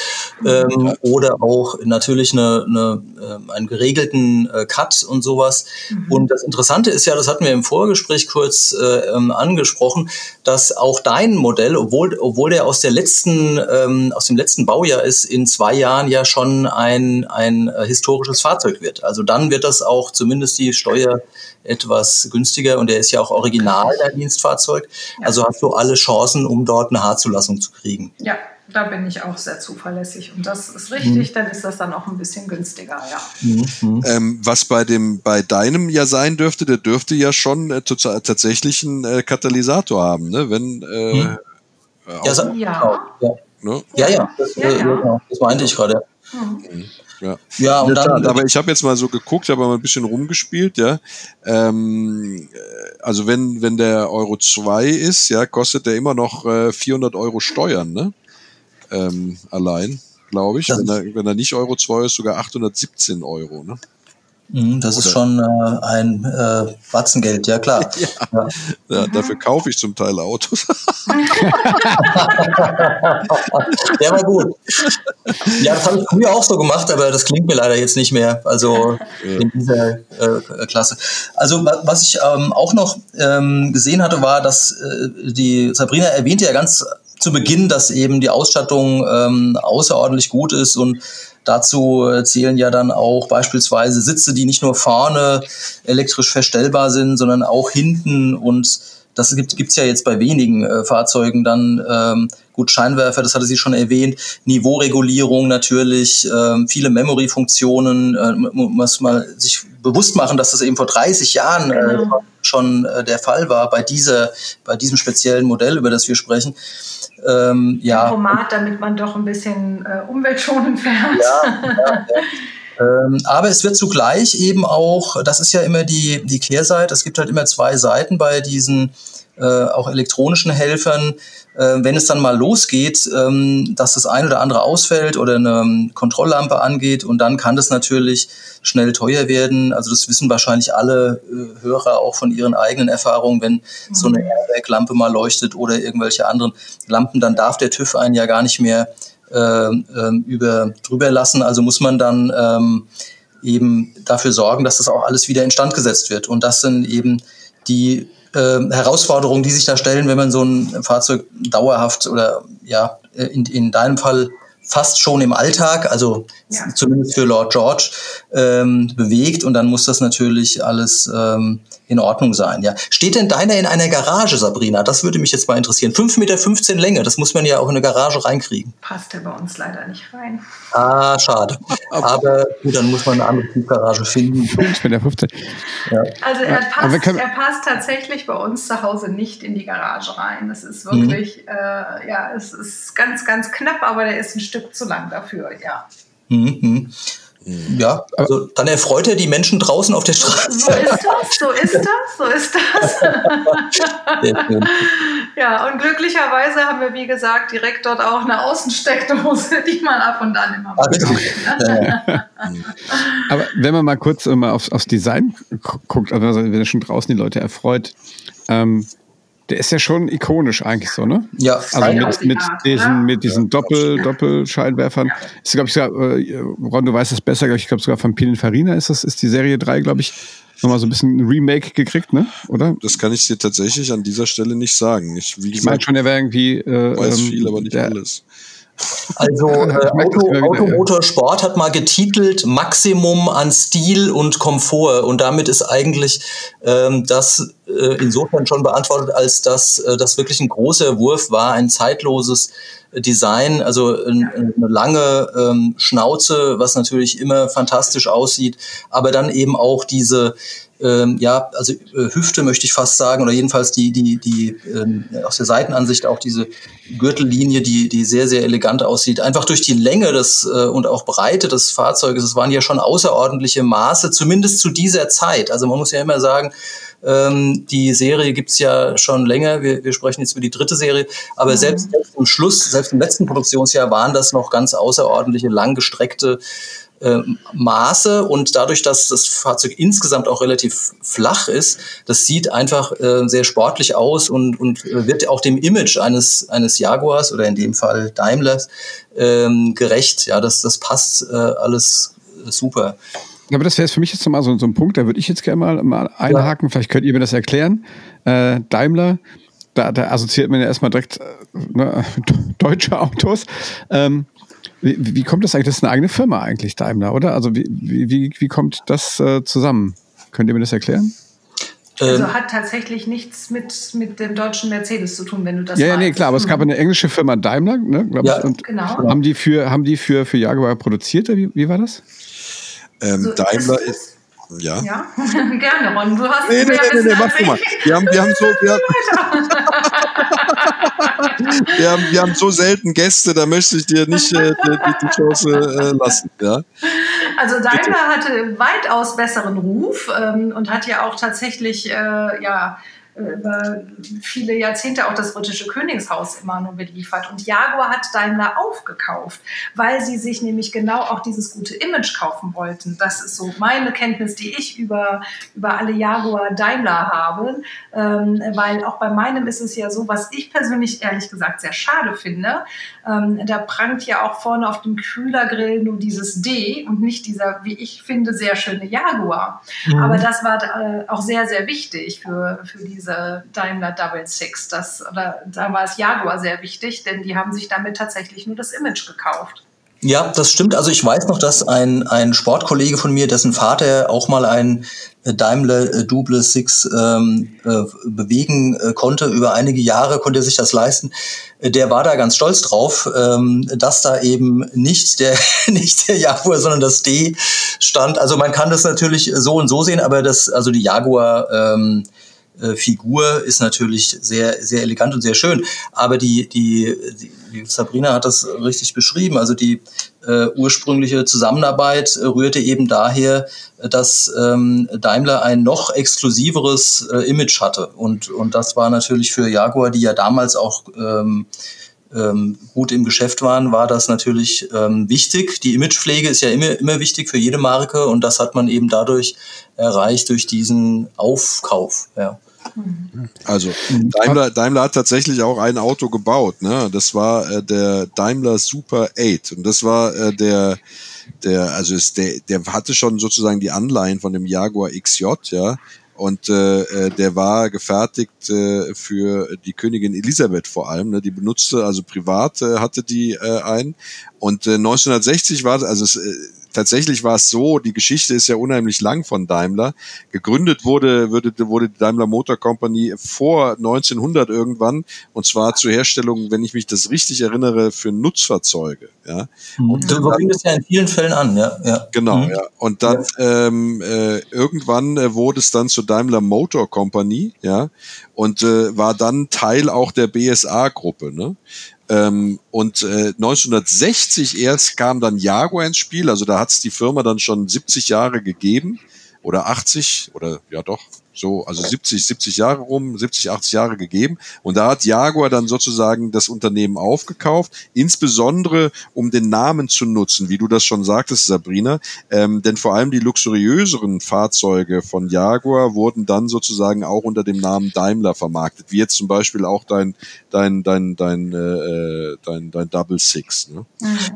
ähm, oder auch natürlich eine, eine, äh, einen geregelten äh, Cut und sowas. Mhm. Und das Interessante ist ja, das hatten wir im Vorgespräch kurz äh, ähm, angesprochen, dass auch dein Modell, obwohl, obwohl der aus der letzten, ähm, aus dem letzten Baujahr ist, in zwei Jahren ja schon ein, ein äh, historisches Fahrzeug wird. Also dann wird das auch zumindest die Steuer etwas günstiger und der ist ja auch original, der Dienstfahrzeug. Ja. Also hast du alle Chancen, um dort eine Haarzulassung zu kriegen. Ja, da bin ich auch sehr zuverlässig. Und das ist richtig, mhm. dann ist das dann auch ein bisschen günstiger, ja. Mhm. Ähm, was bei dem, bei deinem ja sein dürfte, der dürfte ja schon äh, tatsächlich einen äh, Katalysator haben, ne? Wenn äh, mhm. ja, so, ja. Ja. Ne? ja, ja, das, ja, ja. Genau. das meinte ich gerade. Mhm. Ja, ja und dann, aber ich habe jetzt mal so geguckt, habe mal ein bisschen rumgespielt, ja. Ähm, also wenn wenn der Euro 2 ist, ja, kostet der immer noch äh, 400 Euro Steuern, ne? Ähm, allein, glaube ich. Wenn er, wenn er nicht Euro 2 ist, sogar 817 Euro, ne? Mhm, das ist schon äh, ein äh, Batzengeld, ja klar. Ja. Ja. ja dafür kaufe ich zum Teil Autos. ja, war gut. Ja, das habe ich früher auch so gemacht, aber das klingt mir leider jetzt nicht mehr. Also ja. in dieser äh, Klasse. Also was ich ähm, auch noch ähm, gesehen hatte, war, dass äh, die Sabrina erwähnte ja ganz zu Beginn, dass eben die Ausstattung ähm, außerordentlich gut ist und Dazu äh, zählen ja dann auch beispielsweise Sitze, die nicht nur vorne elektrisch verstellbar sind, sondern auch hinten und das gibt es ja jetzt bei wenigen äh, Fahrzeugen dann ähm, gut Scheinwerfer, das hatte sie schon erwähnt, Niveauregulierung natürlich, ähm, viele Memory-Funktionen, äh, muss man sich bewusst machen, dass das eben vor 30 Jahren äh, genau. schon äh, der Fall war bei dieser, bei diesem speziellen Modell, über das wir sprechen. Ähm, ja. Format, damit man doch ein bisschen äh, umweltschonend fährt. Ja, ja, ja. Ähm, aber es wird zugleich eben auch, das ist ja immer die, die Kehrseite, es gibt halt immer zwei Seiten bei diesen äh, auch elektronischen Helfern, äh, wenn es dann mal losgeht, ähm, dass das ein oder andere ausfällt oder eine ähm, Kontrolllampe angeht und dann kann das natürlich schnell teuer werden. Also das wissen wahrscheinlich alle äh, Hörer auch von ihren eigenen Erfahrungen, wenn mhm. so eine mhm. Airbag-Lampe mal leuchtet oder irgendwelche anderen Lampen, dann darf der TÜV einen ja gar nicht mehr äh, äh, über, drüber lassen. Also muss man dann ähm, eben dafür sorgen, dass das auch alles wieder instand gesetzt wird. Und das sind eben die äh, Herausforderungen, die sich da stellen, wenn man so ein Fahrzeug dauerhaft oder ja, in, in deinem Fall fast schon im Alltag, also ja. zumindest für Lord George, ähm, bewegt und dann muss das natürlich alles ähm, in Ordnung sein. Ja. Steht denn deiner in einer Garage, Sabrina? Das würde mich jetzt mal interessieren. 5,15 Meter Länge, das muss man ja auch in eine Garage reinkriegen. Passt ja bei uns leider nicht rein. Ah, schade. Aber gut, dann muss man eine andere Tiefgarage finden. 5,15 Meter. Ja. Also er passt, er passt tatsächlich bei uns zu Hause nicht in die Garage rein. Das ist wirklich, mhm. äh, ja, es ist ganz, ganz knapp, aber der ist ein Stück zu lang dafür, ja. Mhm. Mhm. Ja, also dann erfreut er die Menschen draußen auf der Straße. So ist das, so ist das, so ist das. ja, und glücklicherweise haben wir, wie gesagt, direkt dort auch eine Außensteckdose, die man ab und an immer mal ne? Aber wenn man mal kurz mal aufs, aufs Design guckt, also wenn er schon draußen die Leute erfreut, ähm, der ist ja schon ikonisch eigentlich so, ne? Ja. Also mit, mit diesen, mit diesen Doppel, Doppelscheinwerfern. Ist, glaube ich, sogar, äh, Ron, du weißt es besser, ich glaube sogar von Pininfarina ist das, ist die Serie 3, glaube ich, nochmal so ein bisschen ein Remake gekriegt, ne? Oder? Das kann ich dir tatsächlich an dieser Stelle nicht sagen. Ich, wie ich meine schon, er wäre irgendwie. Äh, weiß ähm, viel, aber nicht der, alles. Also äh, Auto, Automotorsport hat mal getitelt Maximum an Stil und Komfort. Und damit ist eigentlich ähm, das äh, insofern schon beantwortet, als dass äh, das wirklich ein großer Wurf war, ein zeitloses Design, also ein, eine lange ähm, Schnauze, was natürlich immer fantastisch aussieht, aber dann eben auch diese ähm, ja, also äh, Hüfte möchte ich fast sagen, oder jedenfalls die, die, die ähm, aus der Seitenansicht auch diese Gürtellinie, die, die sehr, sehr elegant aussieht. Einfach durch die Länge des äh, und auch Breite des Fahrzeuges, es waren ja schon außerordentliche Maße, zumindest zu dieser Zeit. Also man muss ja immer sagen, ähm, die Serie gibt's ja schon länger. Wir, wir sprechen jetzt über die dritte Serie. Aber mhm. selbst, selbst im Schluss, selbst im letzten Produktionsjahr waren das noch ganz außerordentliche, langgestreckte äh, Maße und dadurch, dass das Fahrzeug insgesamt auch relativ flach ist, das sieht einfach äh, sehr sportlich aus und, und wird auch dem Image eines, eines Jaguars oder in dem Fall Daimlers ähm, gerecht. Ja, das, das passt äh, alles super. Ja, aber das wäre für mich jetzt mal so, so ein Punkt, da würde ich jetzt gerne mal, mal einhaken. Ja. Vielleicht könnt ihr mir das erklären. Äh, Daimler, da, da assoziiert man ja erstmal direkt äh, ne, deutsche Autos. Ähm, wie, wie, kommt das eigentlich? Das ist eine eigene Firma eigentlich, Daimler, oder? Also wie, wie, wie kommt das äh, zusammen? Könnt ihr mir das erklären? Also ähm. hat tatsächlich nichts mit, mit dem deutschen Mercedes zu tun, wenn du das Ja, ja, nee, klar, aber es gab eine englische Firma Daimler, ne, ja, ich, und genau. haben die für, haben die für, für Jaguar produziert, wie, wie war das? Ähm, so Daimler ist, ist ja. Ja, gerne, Ron. Du hast nee, nee, nee, nee, mach du mal. Wir haben, wir haben so, wir, wir, haben, wir haben so selten Gäste, da möchte ich dir nicht äh, die, die, Chance äh, lassen. Ja? Also Daimler Bitte. hatte weitaus besseren Ruf ähm, und hat ja auch tatsächlich äh, ja über viele Jahrzehnte auch das britische Königshaus immer nur beliefert. Und Jaguar hat Daimler aufgekauft, weil sie sich nämlich genau auch dieses gute Image kaufen wollten. Das ist so meine Kenntnis, die ich über, über alle Jaguar Daimler habe. Ähm, weil auch bei meinem ist es ja so, was ich persönlich ehrlich gesagt sehr schade finde. Ähm, da prangt ja auch vorne auf dem Kühlergrill nur dieses D und nicht dieser, wie ich finde, sehr schöne Jaguar. Mhm. Aber das war äh, auch sehr, sehr wichtig für, für diese Daimler Double Six. Das, oder, da war es Jaguar sehr wichtig, denn die haben sich damit tatsächlich nur das Image gekauft. Ja, das stimmt. Also ich weiß noch, dass ein, ein Sportkollege von mir, dessen Vater auch mal ein Daimler äh, Double Six ähm, äh, bewegen äh, konnte, über einige Jahre konnte er sich das leisten. Äh, der war da ganz stolz drauf, ähm, dass da eben nicht der, nicht der Jaguar, sondern das D stand. Also man kann das natürlich so und so sehen, aber das, also die Jaguar ähm, äh, Figur ist natürlich sehr, sehr elegant und sehr schön. Aber die, die, die Sabrina hat das richtig beschrieben. Also die äh, ursprüngliche Zusammenarbeit äh, rührte eben daher, dass ähm, Daimler ein noch exklusiveres äh, Image hatte. Und, und das war natürlich für Jaguar, die ja damals auch ähm, ähm, gut im Geschäft waren, war das natürlich ähm, wichtig. Die Imagepflege ist ja immer, immer wichtig für jede Marke und das hat man eben dadurch erreicht durch diesen Aufkauf. Ja. Also Daimler, Daimler hat tatsächlich auch ein Auto gebaut. Ne? Das war äh, der Daimler Super 8 und das war äh, der der also ist der der hatte schon sozusagen die Anleihen von dem Jaguar XJ, ja. Und äh, äh, der war gefertigt äh, für die Königin Elisabeth vor allem. Ne? Die benutzte, also privat äh, hatte die äh, ein. Und äh, 1960 war, also es, äh, tatsächlich war es so, die Geschichte ist ja unheimlich lang von Daimler. Gegründet wurde, wurde, wurde die Daimler Motor Company vor 1900 irgendwann und zwar zur Herstellung, wenn ich mich das richtig erinnere, für Nutzfahrzeuge. Ja. Mhm. Und so fing es ja in vielen Fällen an, ja. ja. Genau, mhm. ja. Und dann ja. ähm, äh, irgendwann äh, wurde es dann zur Daimler Motor Company, ja, und äh, war dann Teil auch der BSA-Gruppe. Ne? Ähm, und äh, 1960 erst kam dann Jaguar ins Spiel, also da hat es die Firma dann schon 70 Jahre gegeben. Oder 80 oder ja doch, so, also 70, 70 Jahre rum, 70, 80 Jahre gegeben. Und da hat Jaguar dann sozusagen das Unternehmen aufgekauft, insbesondere um den Namen zu nutzen, wie du das schon sagtest, Sabrina. Ähm, denn vor allem die luxuriöseren Fahrzeuge von Jaguar wurden dann sozusagen auch unter dem Namen Daimler vermarktet, wie jetzt zum Beispiel auch dein, dein, dein, dein, äh, dein, dein Double Six. Ne?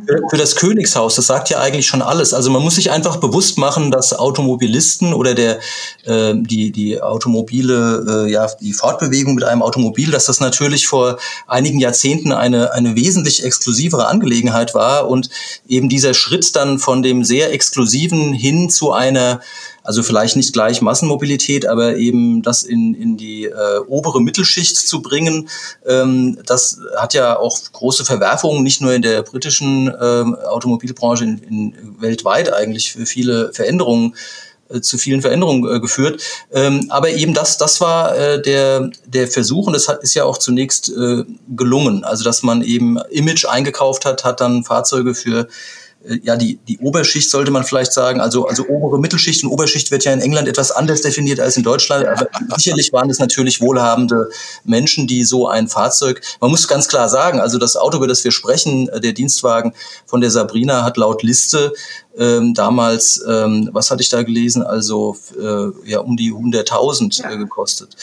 Für, für das Königshaus, das sagt ja eigentlich schon alles. Also man muss sich einfach bewusst machen, dass Automobilisten oder der, äh, die, die automobile, äh, ja, die Fortbewegung mit einem Automobil, dass das natürlich vor einigen Jahrzehnten eine, eine wesentlich exklusivere Angelegenheit war und eben dieser Schritt dann von dem sehr exklusiven hin zu einer also vielleicht nicht gleich Massenmobilität, aber eben das in, in die äh, obere Mittelschicht zu bringen, ähm, das hat ja auch große Verwerfungen, nicht nur in der britischen äh, Automobilbranche, in, in weltweit eigentlich für viele Veränderungen äh, zu vielen Veränderungen äh, geführt. Ähm, aber eben das, das war äh, der, der Versuch und das hat, ist ja auch zunächst äh, gelungen. Also dass man eben Image eingekauft hat, hat dann Fahrzeuge für ja, die, die Oberschicht sollte man vielleicht sagen, also, also obere Mittelschicht und Oberschicht wird ja in England etwas anders definiert als in Deutschland, aber sicherlich waren es natürlich wohlhabende Menschen, die so ein Fahrzeug, man muss ganz klar sagen, also das Auto, über das wir sprechen, äh, der Dienstwagen von der Sabrina hat laut Liste ähm, damals, ähm, was hatte ich da gelesen, also äh, ja um die 100.000 äh, gekostet.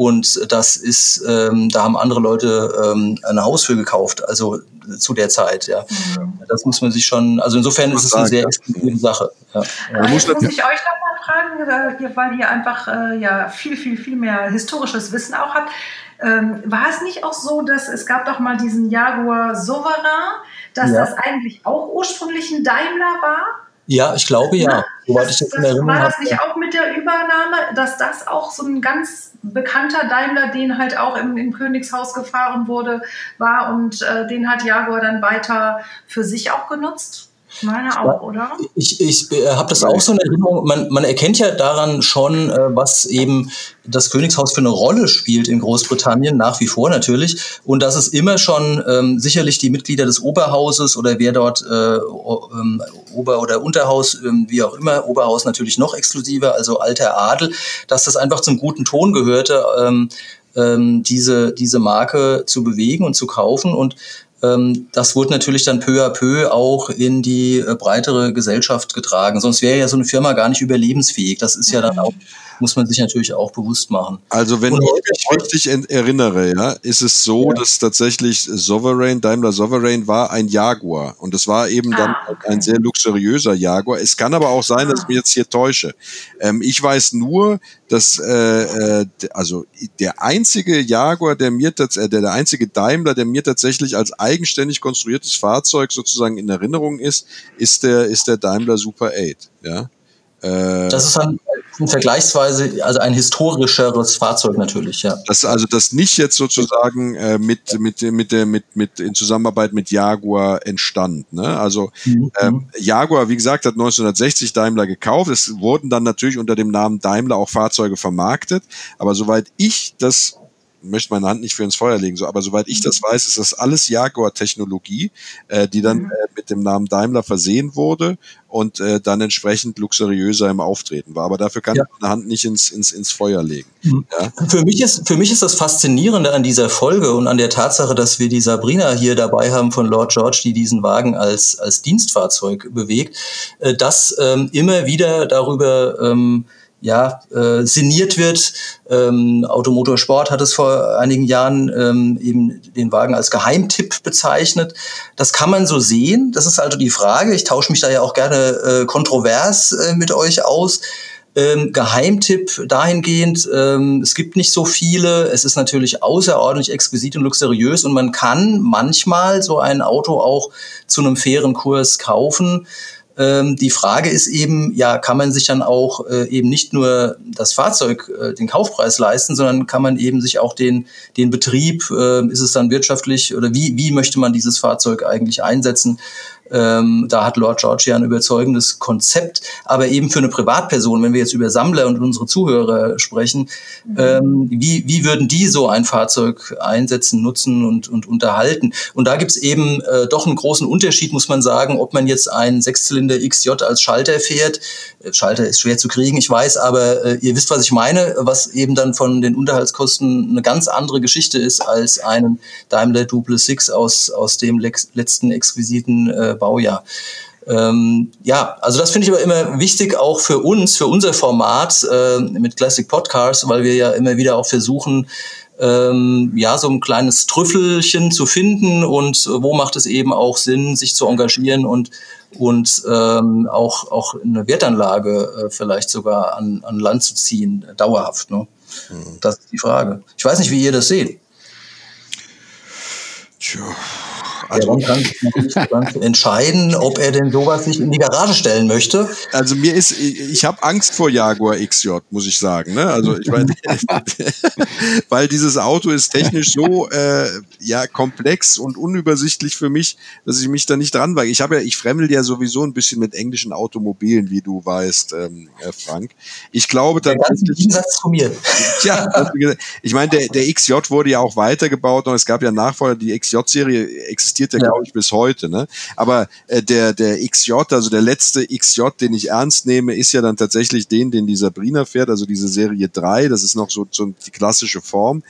Und das ist, ähm, da haben andere Leute ähm, ein Haus für gekauft, also zu der Zeit, ja. Mhm. Das muss man sich schon, also insofern ist es eine sehr exklusive Sache. Ja. Ja. Jetzt muss ich euch noch mal fragen, weil ihr einfach äh, ja viel, viel, viel mehr historisches Wissen auch habt. Ähm, war es nicht auch so, dass es gab doch mal diesen Jaguar Sovereign, dass ja. das eigentlich auch ursprünglich ein Daimler war? Ja, ich glaube ja. Soweit das, ich das in Erinnerung War das nicht auch mit der Übernahme, dass das auch so ein ganz bekannter Daimler, den halt auch im, im Königshaus gefahren wurde, war und äh, den hat Jaguar dann weiter für sich auch genutzt? Ich meine auch, oder? Ich, ich äh, habe das auch so in Erinnerung. Man, man erkennt ja daran schon, äh, was eben das Königshaus für eine Rolle spielt in Großbritannien, nach wie vor natürlich. Und dass es immer schon ähm, sicherlich die Mitglieder des Oberhauses oder wer dort äh, ähm, Ober- oder Unterhaus, ähm, wie auch immer, Oberhaus natürlich noch exklusiver, also alter Adel, dass das einfach zum guten Ton gehörte, ähm, ähm, diese, diese Marke zu bewegen und zu kaufen. Und das wurde natürlich dann peu à peu auch in die äh, breitere Gesellschaft getragen. Sonst wäre ja so eine Firma gar nicht überlebensfähig. Das ist ja dann auch muss man sich natürlich auch bewusst machen. Also wenn Und ich mich richtig erinnere, ja, ist es so, Ja. dass tatsächlich Sovereign, Daimler Sovereign war ein Jaguar und es war eben dann Ah, okay. ein sehr luxuriöser Jaguar. Es kann aber auch sein, dass Ah. ich mich jetzt hier täusche. Ähm, ich weiß nur, dass äh, äh, also der einzige Jaguar, der mir äh, der, der einzige Daimler, der mir tatsächlich als eigenständig konstruiertes Fahrzeug sozusagen in Erinnerung ist, ist der ist der Daimler Super 8, ja. Äh, Das ist dann ein vergleichsweise, also ein historischeres Fahrzeug natürlich, ja. Das also das nicht jetzt sozusagen äh, mit mit mit der mit mit in Zusammenarbeit mit Jaguar entstand. Ne? Also ähm, Jaguar, wie gesagt, hat 1960 Daimler gekauft. Es wurden dann natürlich unter dem Namen Daimler auch Fahrzeuge vermarktet. Aber soweit ich das möchte meine Hand nicht für ins Feuer legen, so, aber soweit ich das weiß, ist das alles Jaguar-Technologie, äh, die dann äh, mit dem Namen Daimler versehen wurde und äh, dann entsprechend luxuriöser im Auftreten war. Aber dafür kann Ja. ich meine Hand nicht ins, ins, ins Feuer legen. Ja? Für mich, ist, für mich ist das Faszinierende an dieser Folge und an der Tatsache, dass wir die Sabrina hier dabei haben von Lord George, die diesen Wagen als, als Dienstfahrzeug bewegt, äh, dass ähm, immer wieder darüber ähm, ja, äh, sinniert wird. Ähm, Automotorsport hat es vor einigen Jahren ähm, eben den Wagen als Geheimtipp bezeichnet. Das kann man so sehen. Das ist also die Frage. Ich tausche mich da ja auch gerne äh, kontrovers äh, mit euch aus. Ähm, Geheimtipp dahingehend, ähm, es gibt nicht so viele, es ist natürlich außerordentlich exquisit und luxuriös und man kann manchmal so ein Auto auch zu einem fairen Kurs kaufen. Ähm, die Frage ist eben, ja, kann man sich dann auch äh, eben nicht nur das Fahrzeug, äh, den Kaufpreis leisten, sondern kann man eben sich auch den, den Betrieb, äh, ist es dann wirtschaftlich oder wie, wie möchte man dieses Fahrzeug eigentlich einsetzen? Ähm, da hat Lord George ja ein überzeugendes Konzept, aber eben für eine Privatperson, wenn wir jetzt über Sammler und unsere Zuhörer sprechen, ähm, wie, wie würden die so ein Fahrzeug einsetzen, nutzen und, und unterhalten? Und da gibt's eben äh, doch einen großen Unterschied, muss man sagen, ob man jetzt einen Sechszylinder XJ als Schalter fährt. Äh, Schalter ist schwer zu kriegen, ich weiß, aber äh, ihr wisst, was ich meine, was eben dann von den Unterhaltskosten eine ganz andere Geschichte ist als einen Daimler Duple Six aus, aus dem lex- letzten exquisiten äh, Baujahr. Ähm, ja, also das finde ich aber immer wichtig, auch für uns, für unser Format äh, mit Classic Podcasts, weil wir ja immer wieder auch versuchen, ähm, ja, so ein kleines Trüffelchen zu finden und wo macht es eben auch Sinn, sich zu engagieren und, und ähm, auch, auch eine Wertanlage äh, vielleicht sogar an, an Land zu ziehen, dauerhaft. Ne? Das ist die Frage. Ich weiß nicht, wie ihr das seht. Tja, Also, ja, man kann sich natürlich ganz entscheiden, ob er denn sowas nicht in die Garage stellen möchte. also mir ist, ich, habe Angst vor Jaguar XJ, muss ich sagen. Ne? Also ich meine, weil dieses Auto ist technisch so äh, ja komplex und unübersichtlich für mich, dass ich mich da nicht dran wage. Ich habe ja, ich fremdel ja sowieso ein bisschen mit englischen Automobilen, wie du weißt, ähm, äh, Frank. Ich glaube Der ganze tatsächlich. Gegensatz zu mir. Ja, ich meine, der, der XJ wurde ja auch weitergebaut und es gab ja Nachfolger, die XJ-Serie existiert ja, Ja. glaube ich, bis heute. Ne? Aber äh, der, der XJ, also der letzte XJ, den ich ernst nehme, ist ja dann tatsächlich den, den die Sabrina fährt, also diese Serie 3, das ist noch so, so die klassische Form.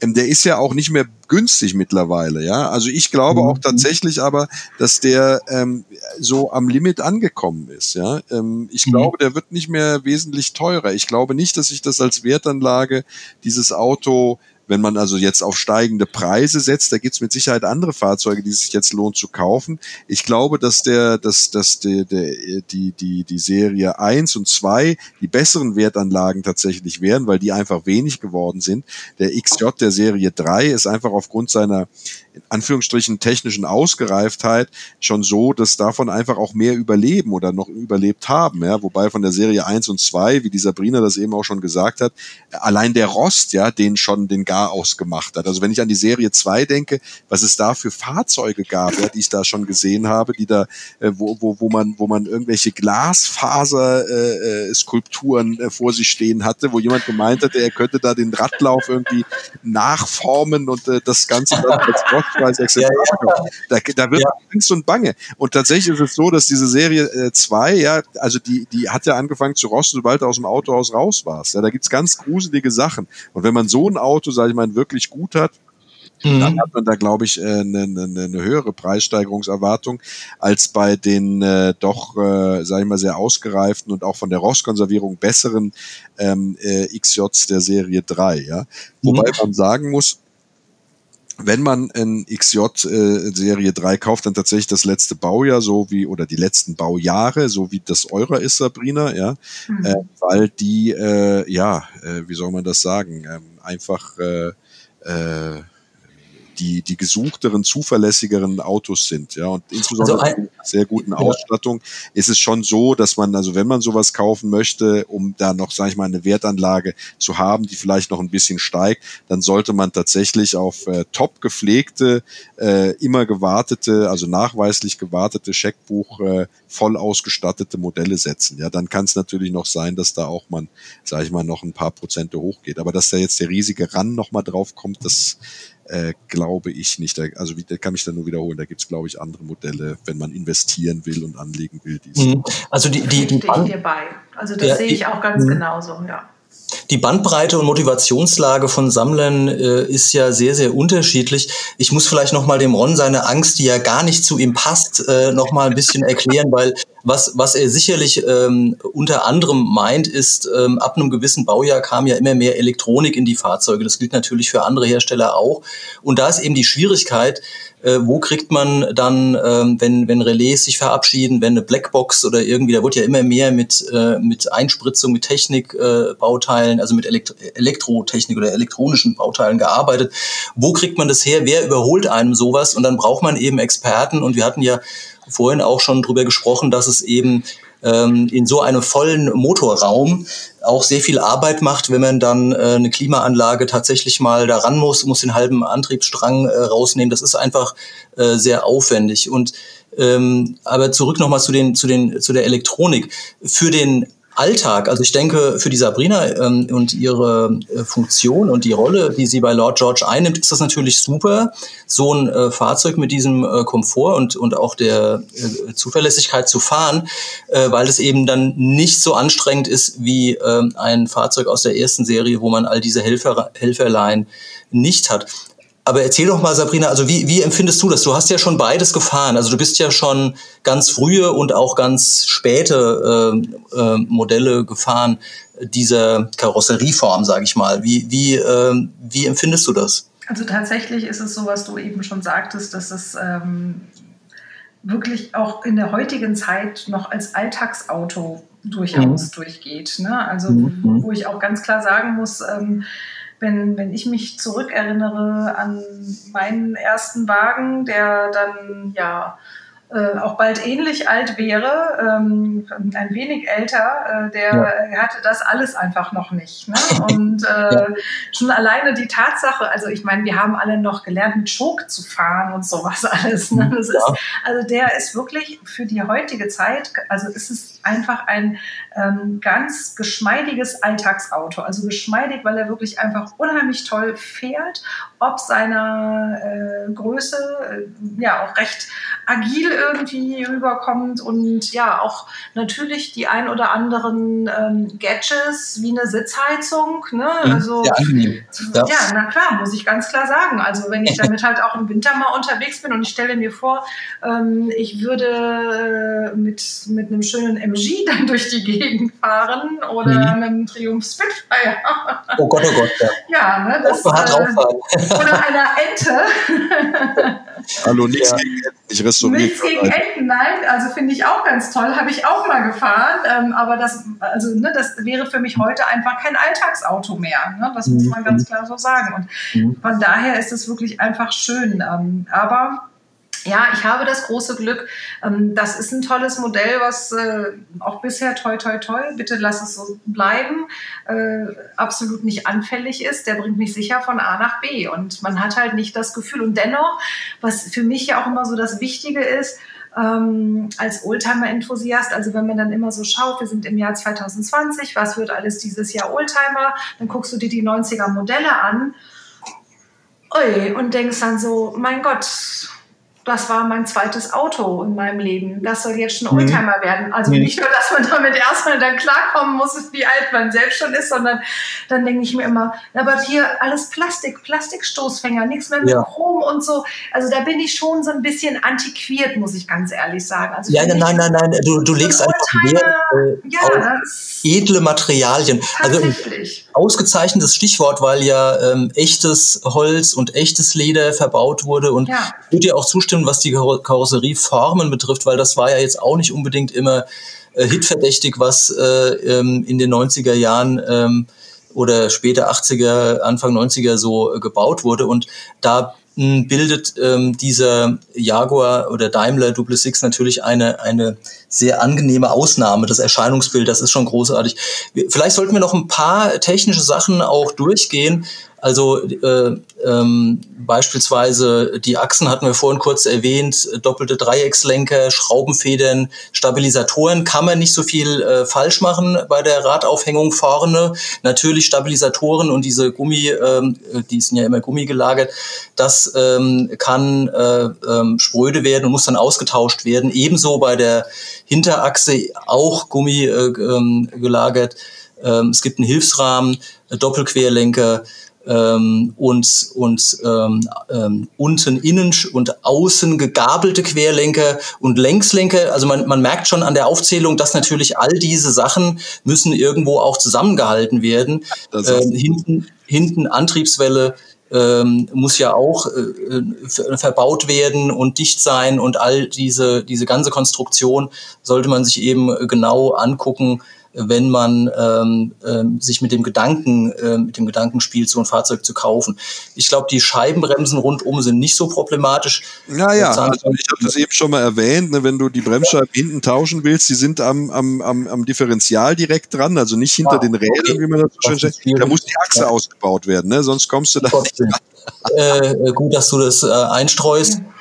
Ähm, der ist ja auch nicht mehr günstig mittlerweile, ja. Also ich glaube Mhm. auch tatsächlich aber, dass der ähm, so am Limit angekommen ist, ja. Ähm, ich Mhm. glaube, der wird nicht mehr wesentlich teurer. Ich glaube nicht, dass sich das als Wertanlage dieses Auto wenn man also jetzt auf steigende Preise setzt, da gibt's mit Sicherheit andere Fahrzeuge, die es sich jetzt lohnt zu kaufen. Ich glaube, dass der, dass, dass der, die, die, die Serie 1 und 2 die besseren Wertanlagen tatsächlich wären, weil die einfach wenig geworden sind. Der XJ der Serie 3 ist einfach aufgrund seiner in Anführungsstrichen technischen Ausgereiftheit schon so, dass davon einfach auch mehr überleben oder noch überlebt haben. Ja? Wobei von der Serie 1 und 2, wie die Sabrina das eben auch schon gesagt hat, allein der Rost, ja, den schon den Gar ausgemacht hat. Also wenn ich an die Serie 2 denke, was es da für Fahrzeuge gab, ja, die ich da schon gesehen habe, die da, äh, wo, wo, wo man, wo man irgendwelche Glasfaser äh, äh, äh, vor sich stehen hatte, wo jemand gemeint hatte, er könnte da den Radlauf irgendwie nachformen und äh, das Ganze dann als Aufpreisexemplar. Ja, ja. Da, da wird ja. Angst und Bange. Und tatsächlich ist es so, dass diese Serie 2, äh, ja, also die, die hat ja angefangen zu rosten, sobald du aus dem Autohaus raus warst. Ja, da gibt's ganz gruselige Sachen. Und wenn man so ein Auto, sage ich mal, wirklich gut hat, Mhm. Dann hat man da, glaube ich, eine, eine, eine höhere Preissteigerungserwartung als bei den äh, doch, äh, sage ich mal, sehr ausgereiften und auch von der Rostkonservierung besseren ähm, äh, XJs der Serie 3. Ja? Wobei mhm. man sagen muss, wenn man ein XJ äh, Serie 3 kauft, dann tatsächlich das letzte Baujahr, so wie, oder die letzten Baujahre, so wie das eurer ist, Sabrina, ja, mhm. äh, weil die, äh, ja, äh, wie soll man das sagen, ähm, einfach äh, äh, die, die gesuchteren, zuverlässigeren Autos sind. Ja, und insbesondere also ein, sehr guten ja. Ausstattung ist es schon so, dass man, also wenn man sowas kaufen möchte, um da noch, sage ich mal, eine Wertanlage zu haben, die vielleicht noch ein bisschen steigt, dann sollte man tatsächlich auf äh, top gepflegte, äh, immer gewartete, also nachweislich gewartete Scheckbuch äh, voll ausgestattete Modelle setzen. Ja, dann kann es natürlich noch sein, dass da auch man, sage ich mal, noch ein paar Prozente hochgeht. Aber dass da jetzt der riesige Run noch mal drauf kommt, das äh, glaube ich nicht. Also da kann mich da nur wiederholen. Da gibt es, glaube ich, andere Modelle, wenn man investieren will und anlegen will. Mhm. Also die, die, die, die hierbei. Also das ja, sehe ich auch ganz mhm. genauso, ja. Die Bandbreite und Motivationslage von Sammlern äh, ist ja sehr, sehr unterschiedlich. Ich muss vielleicht nochmal dem Ron seine Angst, die ja gar nicht zu ihm passt, äh, nochmal ein bisschen erklären, weil was, was er sicherlich ähm, unter anderem meint, ist, ähm, ab einem gewissen Baujahr kam ja immer mehr Elektronik in die Fahrzeuge. Das gilt natürlich für andere Hersteller auch. Und da ist eben die Schwierigkeit, äh, wo kriegt man dann, ähm, wenn, wenn Relais sich verabschieden, wenn eine Blackbox oder irgendwie, da wird ja immer mehr mit, äh, mit Einspritzung, mit Technikbauteilen, äh, also mit Elektro Elektrotechnik oder elektronischen Bauteilen gearbeitet. Wo kriegt man das her? Wer überholt einem sowas? Und dann braucht man eben Experten. Und wir hatten ja vorhin auch schon drüber gesprochen, dass es eben ähm, in so einem vollen Motorraum auch sehr viel Arbeit macht, wenn man dann äh, eine Klimaanlage tatsächlich mal daran muss, muss den halben Antriebsstrang äh, rausnehmen. Das ist einfach äh, sehr aufwendig. Und ähm, aber zurück nochmal zu den zu den zu der Elektronik. Für den Alltag. Also ich denke, für die Sabrina ähm, und ihre äh, Funktion und die Rolle, die sie bei Lord George einnimmt, ist das natürlich super, so ein äh, Fahrzeug mit diesem äh, Komfort und, und auch der äh, Zuverlässigkeit zu fahren, äh, weil es eben dann nicht so anstrengend ist wie äh, ein Fahrzeug aus der ersten Serie, wo man all diese Helfer, Helferlein nicht hat. Aber erzähl doch mal, Sabrina, also wie, wie empfindest du das? Du hast ja schon beides gefahren. Also du bist ja schon ganz frühe und auch ganz späte äh, äh, Modelle gefahren dieser Karosserieform, sage ich mal. Wie, wie, äh, wie empfindest du das? Also tatsächlich ist es so, was du eben schon sagtest, dass es ähm, wirklich auch in der heutigen Zeit noch als Alltagsauto durchaus mhm. durchgeht. Ne? Also mhm. wo ich auch ganz klar sagen muss, ähm, wenn, wenn ich mich zurückerinnere an meinen ersten Wagen, der dann ja äh, auch bald ähnlich alt wäre, ähm, ein wenig älter, äh, der ja. hatte das alles einfach noch nicht. Ne? Und äh, ja. schon alleine die Tatsache, also ich meine, wir haben alle noch gelernt, mit Schok zu fahren und sowas alles. Ne? Das ja. ist, also der ist wirklich für die heutige Zeit, also ist es einfach ein ähm, ganz geschmeidiges Alltagsauto. Also geschmeidig, weil er wirklich einfach unheimlich toll fährt, ob seiner äh, Größe, äh, ja auch recht agil irgendwie rüberkommt und ja auch natürlich die ein oder anderen ähm, Gadgets wie eine Sitzheizung. Ne? Mhm. Also, ja, ja. ja, na klar, muss ich ganz klar sagen. Also wenn ich damit halt auch im Winter mal unterwegs bin und ich stelle mir vor, ähm, ich würde äh, mit, mit einem schönen MG dann durch die Gegend fahren oder mhm. einem Triumph Spitfire. oh Gott, oh Gott. Ja, ja ne, das, äh, oder einer Ente. Hallo, nichts ja. gegen Enten. Ich restauriere. Nichts gegen Enten, nein. Also finde ich auch ganz toll. Habe ich auch mal gefahren. Ähm, aber das, also, ne, das wäre für mich heute einfach kein Alltagsauto mehr. Ne? Das muss man mhm. ganz klar so sagen. Und mhm. von daher ist es wirklich einfach schön. Ähm, aber ja, ich habe das große Glück. Ähm, das ist ein tolles Modell, was äh, auch bisher toi toi toi, bitte lass es so bleiben, äh, absolut nicht anfällig ist. Der bringt mich sicher von A nach B und man hat halt nicht das Gefühl. Und dennoch, was für mich ja auch immer so das Wichtige ist, ähm, als Oldtimer-Enthusiast, also wenn man dann immer so schaut, wir sind im Jahr 2020, was wird alles dieses Jahr Oldtimer, dann guckst du dir die 90er Modelle an ui, und denkst dann so, mein Gott, das war mein zweites Auto in meinem Leben. Das soll jetzt schon Oldtimer mhm. werden. Also mhm. nicht nur, dass man damit erstmal dann klarkommen muss, wie alt man selbst schon ist, sondern dann denke ich mir immer, aber hier alles Plastik, Plastikstoßfänger, nichts mehr mit ja. Chrom und so. Also da bin ich schon so ein bisschen antiquiert, muss ich ganz ehrlich sagen. Also ja, nein, nein, nein, du, du legst einfach Wert äh, ja, edle Materialien. Also ausgezeichnetes Stichwort, weil ja ähm, echtes Holz und echtes Leder verbaut wurde und ja. ich würde dir auch zustimmen, zustimmen, was die Karosserieformen betrifft, weil das war ja jetzt auch nicht unbedingt immer äh, hitverdächtig, was äh, ähm, in den 90er Jahren ähm, oder später 80er, Anfang 90er so äh, gebaut wurde. Und da hm, bildet ähm, dieser Jaguar oder Daimler Double Six natürlich eine, eine sehr angenehme Ausnahme. Das Erscheinungsbild, das ist schon großartig. Vielleicht sollten wir noch ein paar technische Sachen auch durchgehen. Also äh, ähm, beispielsweise die Achsen hatten wir vorhin kurz erwähnt, doppelte Dreieckslenker, Schraubenfedern, Stabilisatoren. Kann man nicht so viel äh, falsch machen bei der Radaufhängung vorne. Natürlich Stabilisatoren und diese Gummi, ähm, die sind ja immer Gummi gelagert, das ähm, kann äh, ähm, spröde werden und muss dann ausgetauscht werden. Ebenso bei der Hinterachse auch Gummi äh, ähm, gelagert. Ähm, es gibt einen Hilfsrahmen, Doppelquerlenker ähm, und, und ähm, ähm, unten innen und außen gegabelte Querlenker und Längslenker. Also man, man merkt schon an der Aufzählung, dass natürlich all diese Sachen müssen irgendwo auch zusammengehalten werden. Ähm, hinten, hinten Antriebswelle ähm, muss ja auch äh, verbaut werden und dicht sein und all diese, diese ganze Konstruktion sollte man sich eben genau angucken, wenn man ähm, ähm, sich mit dem Gedanken, äh, mit dem Gedanken spielt, so ein Fahrzeug zu kaufen. Ich glaube, die Scheibenbremsen rundum sind nicht so problematisch. Naja, also ich habe das eben schon mal erwähnt, ne, wenn du die Bremsscheiben hinten tauschen willst, die sind am, am, am, am Differential direkt dran, also nicht hinter ah, den Rädern, okay. wie man das so schön sagt. Da muss die Achse ja. ausgebaut werden, ne? sonst kommst du da. Äh, gut, dass du das äh, einstreust. Äh,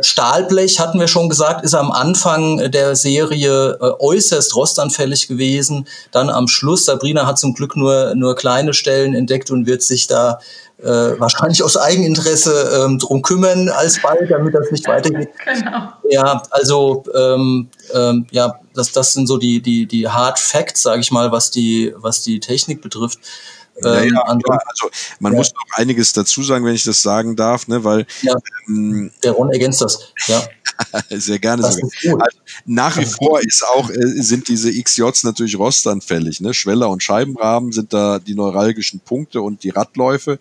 Stahlblech, hatten wir schon gesagt, ist am Anfang der Serie äh, äußerst rostanfällig gewesen. Dann am Schluss, Sabrina hat zum Glück nur, nur kleine Stellen entdeckt und wird sich da äh, wahrscheinlich aus Eigeninteresse ähm, drum kümmern alsbald, damit das nicht weitergeht. Genau. Ja, also ähm, ähm, ja, das, das sind so die, die, die Hard Facts, sage ich mal, was die, was die Technik betrifft. Ja, ja, ähm, also man ja. muss noch einiges dazu sagen, wenn ich das sagen darf, ne, weil ja, ähm, der Ron ergänzt das. Ja. Sehr gerne das. Also, nach wie vor ist auch, äh, sind diese XJs natürlich rostanfällig. Ne? Schweller und Scheibenrahmen sind da die neuralgischen Punkte und die Radläufe.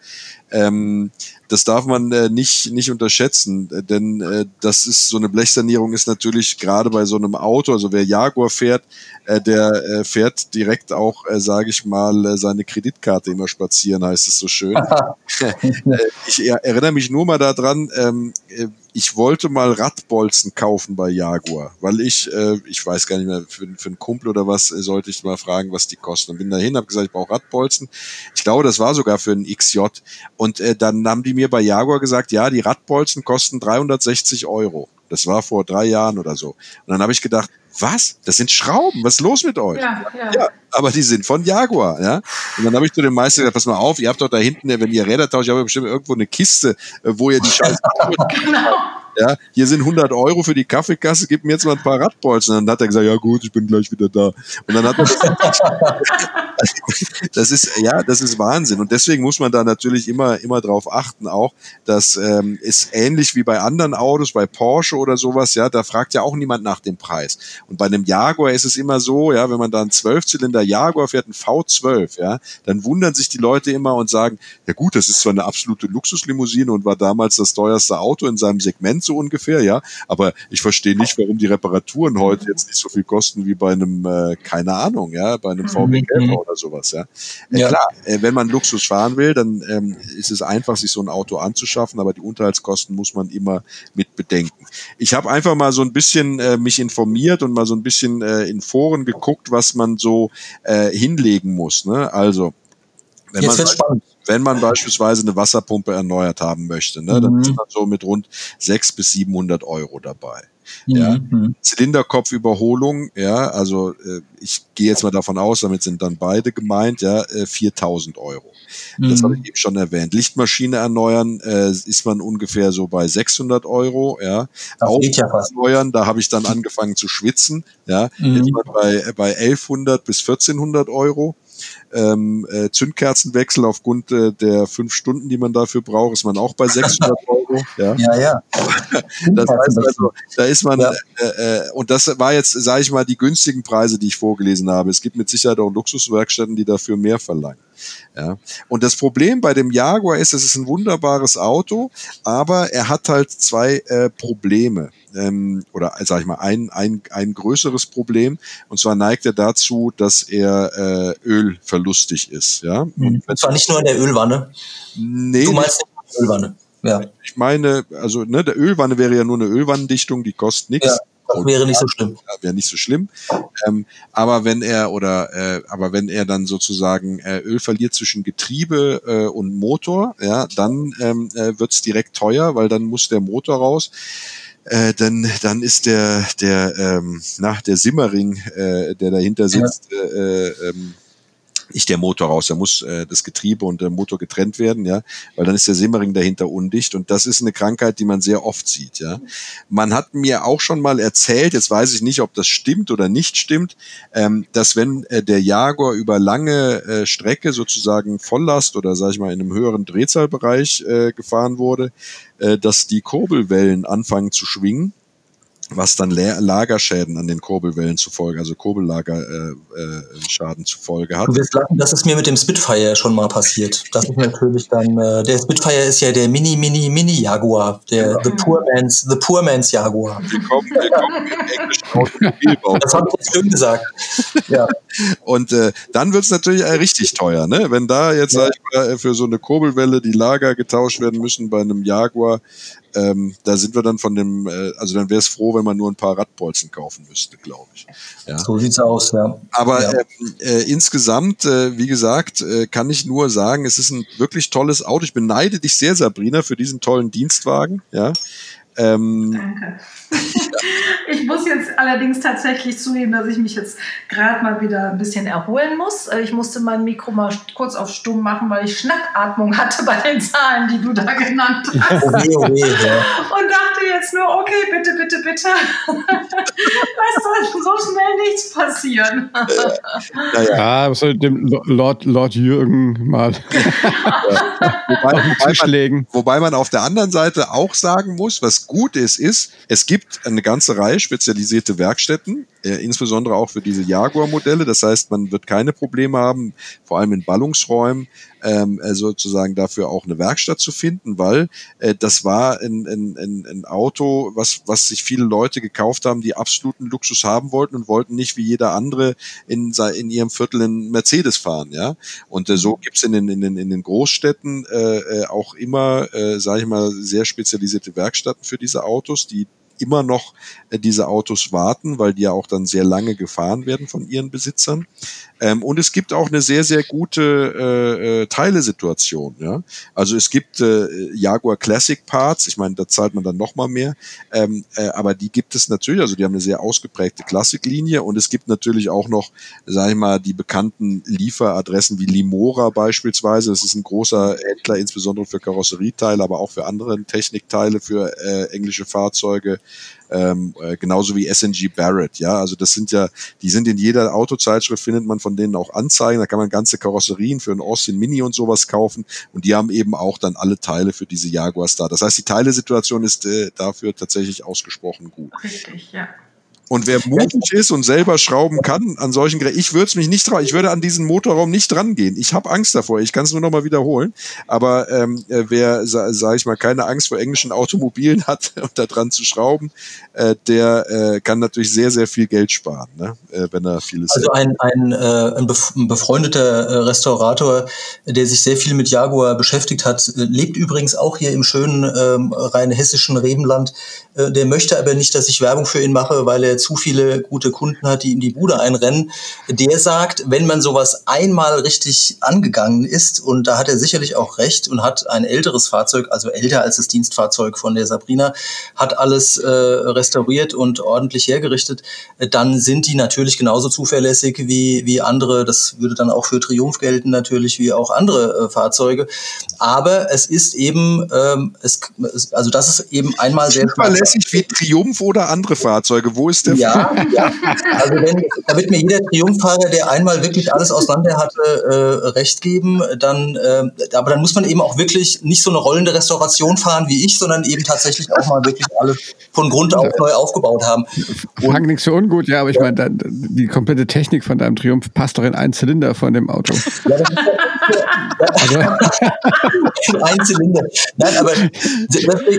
Ähm, das darf man äh, nicht, nicht unterschätzen, äh, denn äh, das ist so eine Blechsanierung ist natürlich gerade bei so einem Auto, also wer Jaguar fährt, äh, der äh, fährt direkt auch, äh, sage ich mal, äh, seine Kreditkarte immer spazieren, heißt es so schön. Äh, ich erinnere mich nur mal daran, ähm, äh, ich wollte mal Radbolzen kaufen bei Jaguar, weil ich, äh, ich weiß gar nicht mehr, für, für einen Kumpel oder was, äh, sollte ich mal fragen, was die kosten. Und bin dahin, habe gesagt, ich brauche Radbolzen. Ich glaube, das war sogar für einen XJ. Und äh, dann haben die mir bei Jaguar gesagt, ja, die Radbolzen kosten 360 Euro. Das war vor drei Jahren oder so. Und dann habe ich gedacht, was? Das sind Schrauben. Was ist los mit euch? Ja, ja. ja aber die sind von Jaguar, ja. Und dann habe ich zu dem Meister gesagt, pass mal auf, ihr habt doch da hinten, wenn ihr Räder tauscht, ihr habt bestimmt irgendwo eine Kiste, äh, wo ihr die Scheiße. genau. Ja, hier sind 100 Euro für die Kaffeekasse, gib mir jetzt mal ein paar Radbolzen. Und dann hat er gesagt, ja gut, ich bin gleich wieder da. Und dann hat er das, das ist, ja, das ist Wahnsinn. Und deswegen muss man da natürlich immer, immer drauf achten auch, dass ähm, ist ähnlich wie bei anderen Autos, bei Porsche oder sowas, ja, da fragt ja auch niemand nach dem Preis. Und bei einem Jaguar ist es immer so, ja, wenn man da einen Zwölfzylinder Jaguar fährt, ein V12, ja, dann wundern sich die Leute immer und sagen, ja gut, das ist zwar eine absolute Luxuslimousine und war damals das teuerste Auto in seinem Segment so ungefähr, ja, aber ich verstehe nicht, warum die Reparaturen heute jetzt nicht so viel kosten wie bei einem, äh, keine Ahnung, ja, bei einem VW mhm. Oder sowas, ja. Äh, ja. Klar, äh, wenn man Luxus fahren will, dann ähm, ist es einfach, sich so ein Auto anzuschaffen, aber die Unterhaltskosten muss man immer mit bedenken. Ich habe einfach mal so ein bisschen äh, mich informiert und mal so ein bisschen äh, in Foren geguckt, was man so äh, hinlegen muss. Ne? Also, wenn Jetzt man, spannend. Wenn man beispielsweise eine Wasserpumpe erneuert haben möchte, ne, mhm. dann ist man so mit rund 600 bis 700 Euro dabei. Mhm. Ja. Zylinderkopfüberholung, ja, also äh, ich gehe jetzt mal davon aus, damit sind dann beide gemeint, ja, äh, 4000 Euro. Das habe ich mhm. eben schon erwähnt. Lichtmaschine erneuern äh, ist man ungefähr so bei 600 Euro. Ja. Das geht ja erneuern, da habe ich dann angefangen zu schwitzen. Ja. Mhm. Jetzt bei, bei 1100 bis 1400 Euro ähm, äh, Zündkerzenwechsel aufgrund äh, der fünf Stunden, die man dafür braucht, ist man auch bei 600 Euro. Ja, ja. ja. das heißt also, da ist man, ja. äh, äh, und das war jetzt, sage ich mal, die günstigen Preise, die ich vorgelesen habe. Es gibt mit Sicherheit auch Luxuswerkstätten, die dafür mehr verlangen. Ja. Und das Problem bei dem Jaguar ist, es ist ein wunderbares Auto, aber er hat halt zwei äh, Probleme. Ähm, oder sag ich mal, ein, ein, ein größeres Problem. Und zwar neigt er dazu, dass er äh, ölverlustig ist. Ja? Mhm. Und zwar nicht nur in der Ölwanne. Nee, du meinst nicht in der Ölwanne. Ja. Ich meine, also ne, der Ölwanne wäre ja nur eine Ölwannendichtung, die kostet nichts. Ja. Das wäre nicht so schlimm. Wäre nicht so schlimm. Ähm, aber wenn er oder äh, aber wenn er dann sozusagen äh, Öl verliert zwischen Getriebe äh, und Motor, ja, dann ähm, äh, wird's direkt teuer, weil dann muss der Motor raus. Äh, dann, dann ist der, der, ähm, nach der Simmering, äh, der dahinter sitzt, ja. äh, äh, ähm, nicht der Motor raus, da muss äh, das Getriebe und der Motor getrennt werden, ja, weil dann ist der Simmering dahinter undicht. Und das ist eine Krankheit, die man sehr oft sieht, ja. Man hat mir auch schon mal erzählt, jetzt weiß ich nicht, ob das stimmt oder nicht stimmt, ähm, dass wenn äh, der Jaguar über lange äh, Strecke sozusagen Volllast oder sage ich mal in einem höheren Drehzahlbereich äh, gefahren wurde, äh, dass die Kurbelwellen anfangen zu schwingen was dann Lagerschäden an den Kurbelwellen zufolge, also Kurbellagerschaden äh, äh, zufolge hat. Du wirst lachen, das ist mir mit dem Spitfire schon mal passiert. Das ist natürlich dann, äh, der Spitfire ist ja der Mini, Mini, Mini Jaguar, der ja. The Poor Man's, The Poor Man's Jaguar. Willkommen, willkommen im englischen Automobilbau. Das habe ich schön gesagt. Ja. Und äh, dann wird's natürlich äh, richtig teuer, ne? Wenn da jetzt ja. sag ich mal, für so eine Kurbelwelle die Lager getauscht werden müssen bei einem Jaguar, ähm, da sind wir dann von dem, äh, also dann wäre es froh, wenn man nur ein paar Radbolzen kaufen müsste, glaube ich. Ja. So sieht's aus, ja. Aber ja. Ähm, äh, insgesamt, äh, wie gesagt, äh, kann ich nur sagen, es ist ein wirklich tolles Auto. Ich beneide dich sehr, Sabrina, für diesen tollen Dienstwagen. Ja. Ähm, Danke. Ich muss jetzt allerdings tatsächlich zugeben, dass ich mich jetzt gerade mal wieder ein bisschen erholen muss. Äh, ich musste mein Mikro mal kurz auf stumm machen, weil ich Schnappatmung hatte bei den Zahlen, die du da genannt hast. Oh weh, oh ja. Und dachte jetzt nur, okay, bitte, bitte, bitte. Es soll so schnell nichts passieren. ja, was soll dem Lord, Lord Jürgen mal wobei, wobei, man, wobei man auf der anderen Seite auch sagen muss, was gut ist, ist, es gibt eine ganze Reihe spezialisierte Werkstätten, äh, insbesondere auch für diese Jaguar-Modelle. Das heißt, man wird keine Probleme haben, vor allem in Ballungsräumen, ähm, äh, sozusagen dafür auch eine Werkstatt zu finden, weil äh, das war ein, ein, ein, ein Auto, was, was sich viele Leute gekauft haben, die absoluten Luxus haben wollten und wollten nicht wie jeder andere in, in ihrem Viertel in Mercedes fahren. ja. Und äh, so gibt's in den, in, den, in den Großstädten äh, äh auch immer, äh, sage ich mal, sehr spezialisierte Werkstätten für diese Autos, die immer noch äh, diese Autos warten, weil die ja auch dann sehr lange gefahren werden von ihren Besitzern. Ähm, und es gibt auch eine sehr, sehr gute äh, äh, Teilesituation. Ja? Also es gibt äh, Jaguar Classic Parts, ich meine, da zahlt man dann noch mal mehr, ähm, äh, aber die gibt es natürlich, also die haben eine sehr ausgeprägte Klassiklinie und es gibt natürlich auch noch, sage ich mal, die bekannten Lieferadressen wie Limora beispielsweise. Das ist ein großer Händler, insbesondere für Karosserieteile, aber auch für andere Technikteile für äh, englische Fahrzeuge ähm, äh, genauso wie SNG Barrett, ja, also das sind ja, die sind in jeder Autozeitschrift findet man von denen auch Anzeigen, da kann man ganze Karosserien für einen Austin Mini und sowas kaufen und die haben eben auch dann alle Teile für diese Jaguars da. Das heißt, die Teilesituation ist äh, dafür tatsächlich ausgesprochen gut. Richtig, ja. Und wer mutig ist und selber schrauben kann an solchen Geräten, ich würde es mich nicht trauen, ich würde an diesen Motorraum nicht drangehen. Ich habe Angst davor, ich kann es nur noch mal wiederholen. Aber ähm, äh, wer, sa, sage ich mal, keine Angst vor englischen Automobilen hat und da dran zu schrauben, äh, der äh, kann natürlich sehr, sehr viel Geld sparen, ne? äh, wenn er vieles. Also ein, ein, äh, ein befreundeter äh, Restaurator, der sich sehr viel mit Jaguar beschäftigt hat, lebt übrigens auch hier im schönen ähm, rein hessischen Rebenland. Äh, der möchte aber nicht, dass ich Werbung für ihn mache, weil er er zu viele gute Kunden hat, die ihm die Bude einrennen. Der sagt, wenn man sowas einmal richtig angegangen ist, und da hat er sicherlich auch recht und hat ein älteres Fahrzeug, also älter als das Dienstfahrzeug von der Sabrina, hat alles äh, restauriert und ordentlich hergerichtet, dann sind die natürlich genauso zuverlässig wie, wie andere. Das würde dann auch für Triumph gelten, natürlich wie auch andere äh, Fahrzeuge. Aber es ist eben, ähm, es, also das ist eben einmal sehr zuverlässig wie Triumph oder andere Fahrzeuge. Wo ist der? Ja, ja. Also wenn, da wird mir jeder Triumphfahrer, der einmal wirklich alles auseinander hatte, äh, recht geben. Dann, äh, aber dann muss man eben auch wirklich nicht so eine rollende Restauration fahren wie ich, sondern eben tatsächlich auch mal wirklich alles von Grund auf neu aufgebaut haben. Frank, nichts so ungut, ja, aber ich ja. meine, die komplette Technik von deinem Triumph passt doch in einen Zylinder von dem Auto. Ja, das ist also. Ein Zylinder. Nein, aber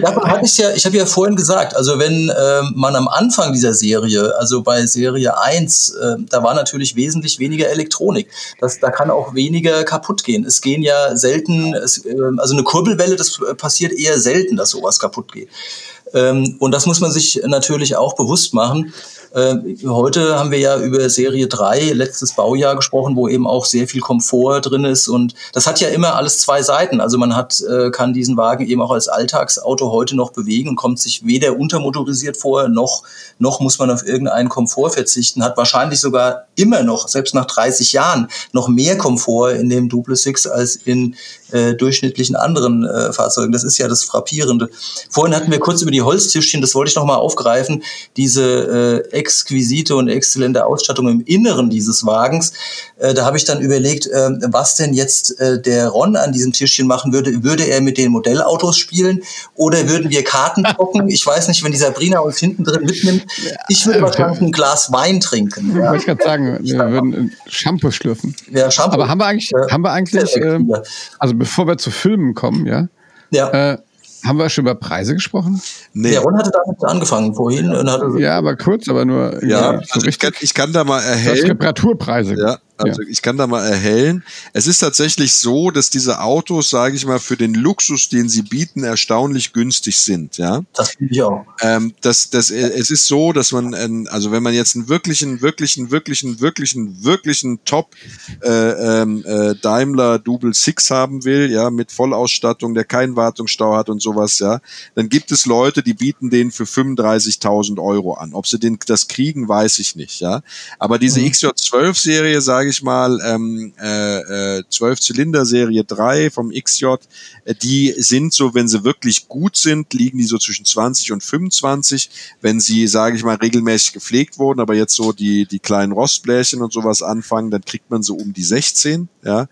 davon habe ich ja, ich habe ja vorhin gesagt, also wenn ähm, man am Anfang dieser Serie, also bei Serie 1, äh, da war natürlich wesentlich weniger Elektronik. Das, da kann auch weniger kaputt gehen. Es gehen ja selten, es, äh, also eine Kurbelwelle, das passiert eher selten, dass sowas kaputt geht. Ähm, und das muss man sich natürlich auch bewusst machen. Äh, heute haben wir ja über Serie 3, letztes Baujahr gesprochen, wo eben auch sehr viel Komfort drin ist. Und das hat ja immer alles zwei Seiten. Also man hat, äh, kann diesen Wagen eben auch als Alltagsauto heute noch bewegen und kommt sich weder untermotorisiert vor, noch, noch muss man auf irgendeinen Komfort verzichten. Hat wahrscheinlich sogar immer noch, selbst nach 30 Jahren, noch mehr Komfort in dem Duple Six als in äh, durchschnittlichen anderen äh, Fahrzeugen. Das ist ja das Frappierende. Vorhin hatten wir kurz über die Holztischchen, das wollte ich nochmal aufgreifen, diese äh, exquisite und exzellente Ausstattung im Inneren dieses Wagens. Äh, da habe ich dann überlegt, äh, was denn jetzt äh, der Ron an diesem Tischchen machen würde. Würde er mit den Modellautos spielen oder würden wir Karten zocken? Ich weiß nicht, wenn die Sabrina uns hinten drin mitnimmt. Ich würde wahrscheinlich ein Glas Wein trinken. Ja. Wollte ich gerade sagen, wir würden Shampoo schlürfen. Ja, Shampoo. Aber haben wir eigentlich, haben wir eigentlich, äh, also bevor wir zu Filmen kommen, ja, ja. Äh, haben wir schon über Preise gesprochen? Nee. Der Ron hatte damit angefangen vorhin. Und hatte ja, aber kurz, aber nur. Ja, ja so also ich, kann, ich, kann, da mal erhellen. Reparaturpreise. Ja, also ja. ich kann da mal erhellen. Es ist tatsächlich so, dass diese Autos, sage ich mal, für den Luxus, den sie bieten, erstaunlich günstig sind. Ja. Das finde ich auch. Ähm, das, das, es ist so, dass man, also wenn man jetzt einen wirklichen, wirklichen, wirklichen, wirklichen, wirklichen Top äh, ähm, äh, Daimler Double Six haben will, ja, mit Vollausstattung, der keinen Wartungsstau hat und sowas, ja, dann gibt es Leute, die bieten den für 35.000 Euro an. Ob sie den das kriegen, weiß ich nicht, ja. Aber diese mhm. XJ12-Serie, sage sage ich mal, ähm, äh, 12 äh, Zylinder Serie 3 vom XJ, äh, die sind so, wenn sie wirklich gut sind, liegen die so zwischen 20 und 25. Wenn sie, sage ich mal, regelmäßig gepflegt wurden, aber jetzt so die, die kleinen Rostblärchen und sowas anfangen, dann kriegt man so um die 16, ja.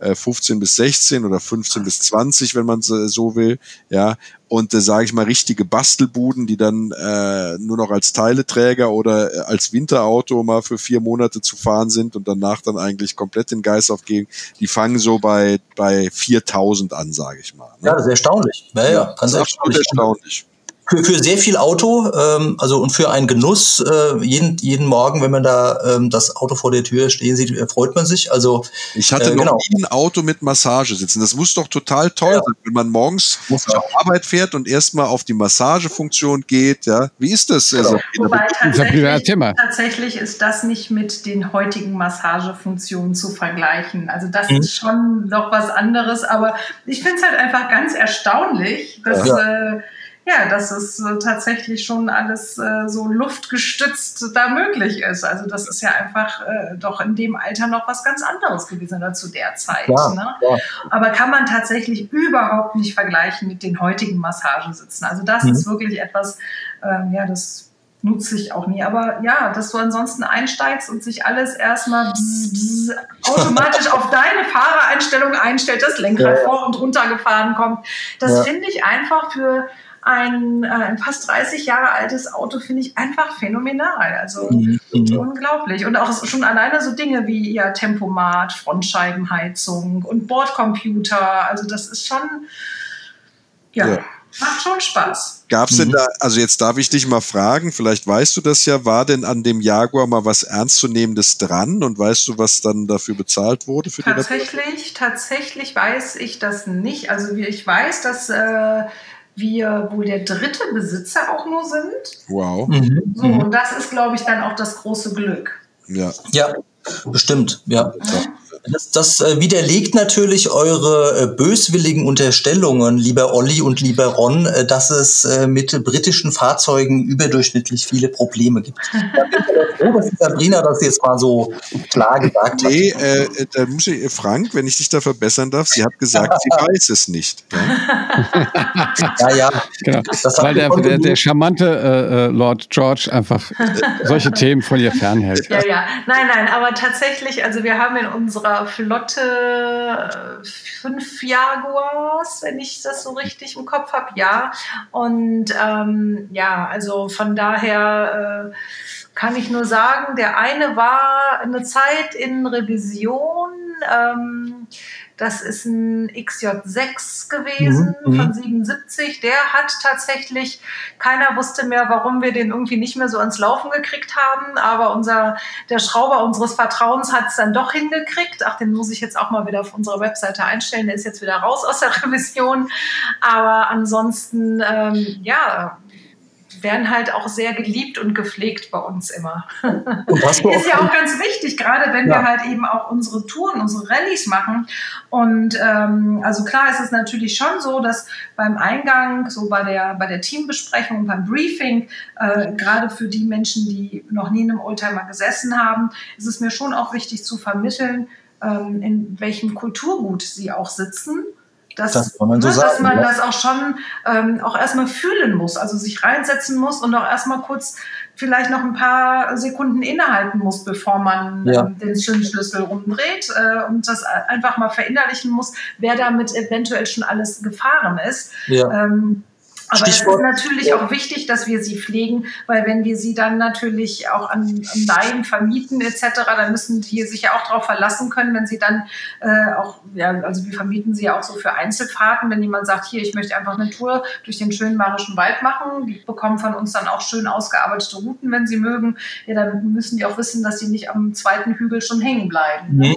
15 äh, bis 16 oder 15 bis 20, wenn man so will, ja. Und äh, sage ich mal richtige Bastelbuden, die dann äh, nur noch als Teileträger oder äh, als Winterauto mal für vier Monate zu fahren sind und danach dann eigentlich komplett den Geist aufgeben. Die fangen so bei bei 4000 an, sage ich mal. Ne? Ja, das ist erstaunlich. Ja, ja, ganz erstaunlich. erstaunlich für, für sehr viel Auto, ähm, also und für einen Genuss, äh, jeden, jeden Morgen, wenn man da ähm, das Auto vor der Tür stehen sieht, freut man sich. Also ich hatte äh, noch genau. nie ein Auto mit Massage sitzen. Das muss doch total toll ja. sein, wenn man morgens muss zur. Arbeit fährt und erstmal auf die Massagefunktion geht. Ja, wie ist das? Genau. Also, Wobei tatsächlich, tatsächlich ist das nicht mit den heutigen Massagefunktionen zu vergleichen. Also das mhm. ist schon noch was anderes. Aber ich finde es halt einfach ganz erstaunlich, dass ja. äh, ja, dass es äh, tatsächlich schon alles äh, so luftgestützt da möglich ist. Also das ist ja einfach äh, doch in dem Alter noch was ganz anderes gewesen oder zu der Zeit. Ja, ne? ja. Aber kann man tatsächlich überhaupt nicht vergleichen mit den heutigen Massagesitzen. Also das mhm. ist wirklich etwas, ähm, ja, das nutze ich auch nie. Aber ja, dass du ansonsten einsteigst und sich alles erstmal automatisch auf deine Fahrereinstellung einstellt, das Lenkrad ja, vor und runter gefahren kommt. Das finde ich einfach für ein, äh, ein fast 30 Jahre altes Auto finde ich einfach phänomenal. Also mhm. unglaublich. Und auch schon alleine so Dinge wie ja, Tempomat, Frontscheibenheizung und Bordcomputer. Also das ist schon, ja. ja. Macht schon Spaß. Gab es denn mhm. da, also jetzt darf ich dich mal fragen, vielleicht weißt du das ja, war denn an dem Jaguar mal was Ernstzunehmendes dran und weißt du, was dann dafür bezahlt wurde? Für tatsächlich, tatsächlich weiß ich das nicht. Also ich weiß, dass äh, wir wohl der dritte Besitzer auch nur sind. Wow. Mhm. So, und das ist, glaube ich, dann auch das große Glück. Ja. Ja, bestimmt, ja. Ja. Das, das äh, widerlegt natürlich eure äh, böswilligen Unterstellungen, lieber Olli und lieber Ron, äh, dass es äh, mit britischen Fahrzeugen überdurchschnittlich viele Probleme gibt. Da bin ich froh, dass Sabrina das jetzt mal so klar gesagt hat. Nee, äh, da muss ich, Frank, wenn ich dich da verbessern darf, sie hat gesagt, sie weiß es nicht. Ja? Ja, ja. Genau. Weil der, der, der charmante äh, äh, Lord George einfach solche Themen von ihr fernhält. Ja, ja. Nein, nein, aber tatsächlich, also wir haben in unserer Flotte äh, fünf Jaguars, wenn ich das so richtig im Kopf habe, ja. Und ähm, ja, also von daher äh, kann ich nur sagen, der eine war eine Zeit in Revision. Ähm, das ist ein XJ6 gewesen Mhm, mhm. von 77. Der hat tatsächlich, keiner wusste mehr, warum wir den irgendwie nicht mehr so ans Laufen gekriegt haben. Aber unser, der Schrauber unseres Vertrauens hat es dann doch hingekriegt. Ach, den muss ich jetzt auch mal wieder auf unserer Webseite einstellen. Der ist jetzt wieder raus aus der Revision. Aber ansonsten, ähm, ja, werden halt auch sehr geliebt und gepflegt bei uns immer. Und du Ist ja auch auch ganz wichtig, gerade wenn Ja. wir halt eben auch unsere Touren, unsere Rallyes machen. Und ähm, also klar ist es natürlich schon so, dass beim Eingang, so bei der, bei der Teambesprechung, beim Briefing, äh, gerade für die Menschen, die noch nie in einem Oldtimer gesessen haben, ist es mir schon auch wichtig zu vermitteln, ähm, in welchem Kulturgut sie auch sitzen. Dass, Das man so ne, dass sagen, man ja. das auch schon ähm, auch erstmal fühlen muss, also sich reinsetzen muss und auch erstmal kurz vielleicht noch ein paar Sekunden innehalten muss, bevor man Ja. ähm, den Zündschlüssel rumdreht äh, und das einfach mal verinnerlichen muss, wer damit eventuell schon alles gefahren ist. ja. Ähm, aber Stichwort- es ist natürlich auch wichtig, dass wir sie pflegen, weil wenn wir sie dann natürlich auch an, an Laien vermieten etc., dann müssen die sich ja auch darauf verlassen können, wenn sie dann äh, auch, ja, also wir vermieten sie ja auch so für Einzelfahrten, wenn jemand sagt, hier, ich möchte einfach eine Tour durch den schönen Bayerischen Wald machen, die bekommen von uns dann auch schön ausgearbeitete Routen, wenn sie mögen, ja, dann müssen die auch wissen, dass sie nicht am zweiten Hügel schon hängen bleiben. Ne?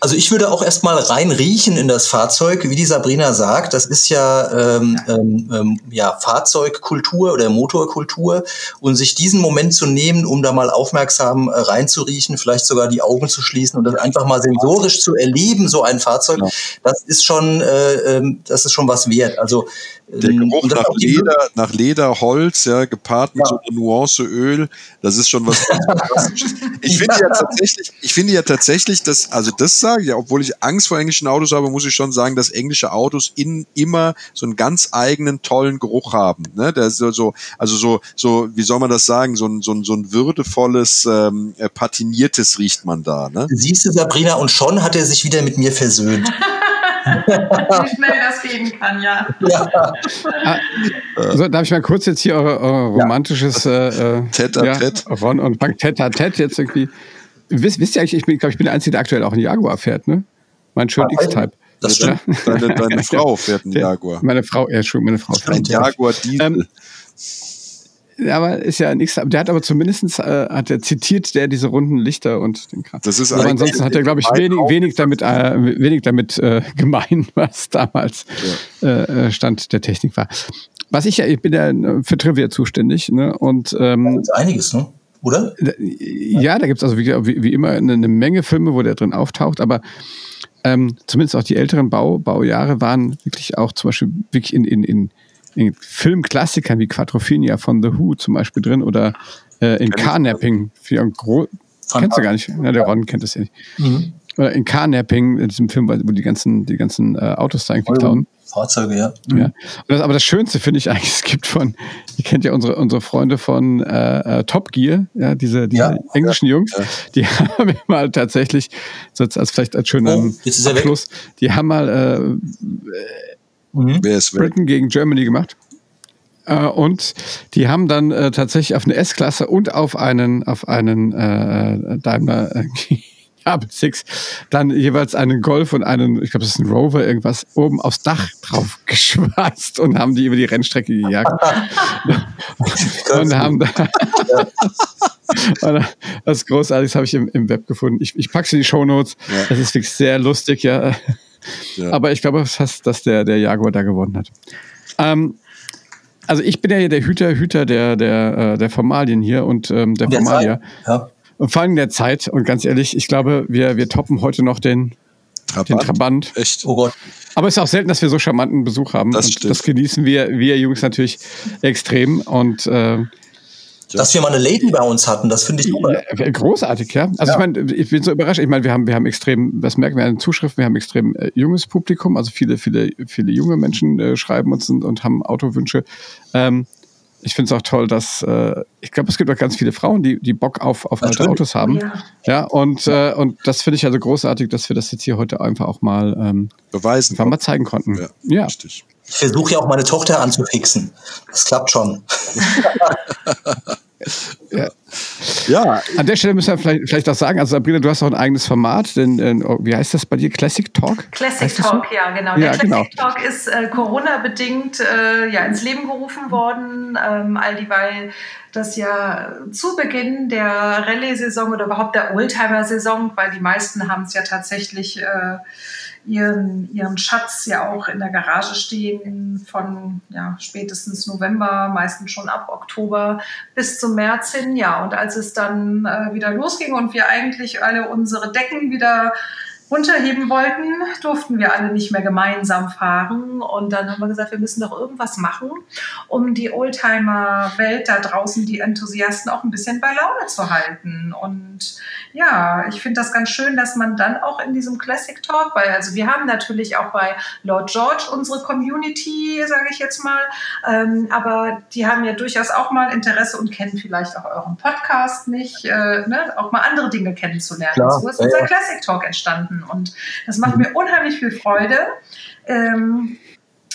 Also ich würde auch erstmal rein riechen in das Fahrzeug, wie die Sabrina sagt. Das ist ja, ähm, ähm, ähm, ja Fahrzeugkultur oder Motorkultur und sich diesen Moment zu nehmen, um da mal aufmerksam äh, reinzuriechen, vielleicht sogar die Augen zu schließen und das einfach mal sensorisch zu erleben, so ein Fahrzeug, Ja. das ist schon, äh, ähm, das ist schon was wert. Also Der ähm, Geruch nach Leder, nach Leder, Holz, ja, gepaart mit Ja. so einer Nuance Öl, das ist schon was. Ich finde ja tatsächlich, ich finde ja tatsächlich, dass, also das sage ich ja, obwohl ich Angst vor englischen Autos habe, muss ich schon sagen, dass englische Autos in immer so einen ganz eigenen tollen Geruch haben. Ne? Der ist so, so, also so, so, wie soll man das sagen, so ein, so ein, so ein würdevolles, ähm, äh, patiniertes riecht man da. Ne? Siehst du, Sabrina, und schon hat er sich wieder mit mir versöhnt. Wie schnell das gehen kann, ja. ja. So, darf ich mal kurz jetzt hier eure, eure romantisches äh, äh, Tête-à-tête. ja, Ron und Frank Tête-à-Tête jetzt irgendwie. Wisst, wisst ihr eigentlich, ich bin, glaube ich, bin der Einzige, der aktuell auch einen Jaguar fährt, ne? Mein schön X-Type. Das stimmt. Deine, deine Frau fährt einen Jaguar. Meine Frau, ja, schon, meine Frau fährt Ein Jaguar Diesel. Ähm, Ja, aber ist ja nichts. Der hat aber zumindest äh, hat er zitiert, der diese runden Lichter und den Kram. Das ist aber ansonsten hat er, glaube ich, wenig, wenig damit, äh, wenig damit äh, gemein, was damals äh, äh, Stand der Technik war. Was ich ja, ich bin ja äh, für Trivia zuständig, ne? Und ähm, einiges, ne? Oder? ja, da gibt's also wie, wie, wie immer eine, eine Menge Filme, wo der drin auftaucht, aber ähm, zumindest auch die älteren Bau, Baujahre waren wirklich auch zum Beispiel wirklich in, in, in, in Filmklassikern wie Quadrophenia von The Who zum Beispiel drin oder äh, in Carnapping. Kennst du gar nicht? Ja, der Ron kennt das ja nicht. Mhm. Oder in Carnapping, in diesem Film, wo die ganzen, die ganzen äh, Autos da irgendwie klauen. Fahrzeuge, ja. Ja. Und das, aber das Schönste finde ich eigentlich, es gibt von, ihr kennt ja unsere, unsere Freunde von äh, äh, Top Gear, ja, diese, diese Ja. englischen Jungs, die haben mal tatsächlich, so als, als vielleicht als schöner Oh, jetzt. Abschluss, die haben mal äh, Mhm. Britain gegen Germany gemacht. Äh, und die haben dann äh, tatsächlich auf eine S-Klasse und auf einen, auf einen äh, Daimler äh, Gabel 6 dann jeweils einen Golf und einen, ich glaube, das ist ein Rover, irgendwas, oben aufs Dach drauf geschweißt und haben die über die Rennstrecke gejagt. und haben da. Das ist großartig, das habe ich im, im Web gefunden. Ich, ich packe es in die Shownotes. Ja. Das ist wirklich sehr lustig, ja. Ja. Aber ich glaube fast, dass der, der Jaguar da gewonnen hat. Ähm, also ich bin ja hier der Hüter, Hüter der, der, äh, der Formalien hier und ähm, der, Der Formalia. Ja. Und vor allem der Zeit. Und ganz ehrlich, ich glaube, wir, wir toppen heute noch den, den Trabant. Echt? Oh Gott. Aber es ist auch selten, dass wir so charmanten Besuch haben. Das und stimmt. das genießen wir, wir Jungs natürlich extrem. Und äh, Dass wir mal eine Lady bei uns hatten, das finde ich super. Ja, großartig, ja. Also Ja. ich meine, ich bin so überrascht. Ich meine, wir haben, wir haben extrem, das merken wir an den Zuschriften, wir haben extrem äh, junges Publikum, also viele, viele, viele junge Menschen äh, schreiben uns und, und haben Autowünsche. Ähm, ich finde es auch toll, dass äh, ich glaube, es gibt auch ganz viele Frauen, die, die Bock auf, auf alte. Autos haben. Ja. Ja, und, äh, und das finde ich also großartig, dass wir das jetzt hier heute einfach auch mal, ähm, Beweisen. einfach mal zeigen konnten. Ja, ja. richtig. Ich versuche ja auch meine Tochter anzufixen. Das klappt schon. Ja, An der Stelle müssen wir vielleicht, vielleicht auch sagen, also Sabrina, du hast auch ein eigenes Format, denn äh, wie heißt das bei dir? Classic Talk? Classic Heißt das so? Talk, ja, genau. Ja, Der Classic genau. Talk ist äh, Corona-bedingt äh, ja, ins Leben gerufen worden, ähm, all dieweil das ja zu Beginn der Rallye-Saison oder überhaupt der Oldtimer-Saison, weil die meisten haben es ja tatsächlich äh, ihren, ihren Schatz ja auch in der Garage stehen von ja, spätestens November, meistens schon ab Oktober bis zum März hin. Ja, und als es dann äh, wieder losging und wir eigentlich alle unsere Decken wieder runterheben wollten, durften wir alle nicht mehr gemeinsam fahren. Und dann haben wir gesagt, wir müssen doch irgendwas machen, um die Oldtimer-Welt da draußen, die Enthusiasten auch ein bisschen bei Laune zu halten. Und ja, ich finde das ganz schön, dass man dann auch in diesem Classic Talk, weil also wir haben natürlich auch bei Lord George unsere Community, sage ich jetzt mal, ähm, aber die haben ja durchaus auch mal Interesse und kennen vielleicht auch euren Podcast nicht, äh, ne? auch mal andere Dinge kennenzulernen. Klar, so ist ja, unser. Classic Talk entstanden und das macht mir unheimlich viel Freude. Ähm,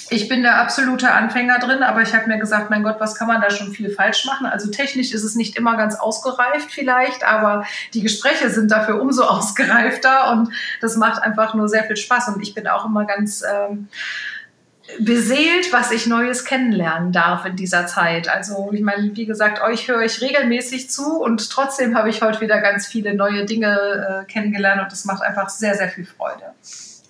ich bin der absolute Anfänger drin, aber ich habe mir gesagt, mein Gott, was kann man da schon viel falsch machen? Also technisch ist es nicht immer ganz ausgereift vielleicht, aber die Gespräche sind dafür umso ausgereifter und das macht einfach nur sehr viel Spaß und ich bin auch immer ganz ähm, beseelt, was ich Neues kennenlernen darf in dieser Zeit. Also ich meine, wie gesagt, euch höre ich regelmäßig zu und trotzdem habe ich heute wieder ganz viele neue Dinge äh, kennengelernt und das macht einfach sehr, sehr viel Freude.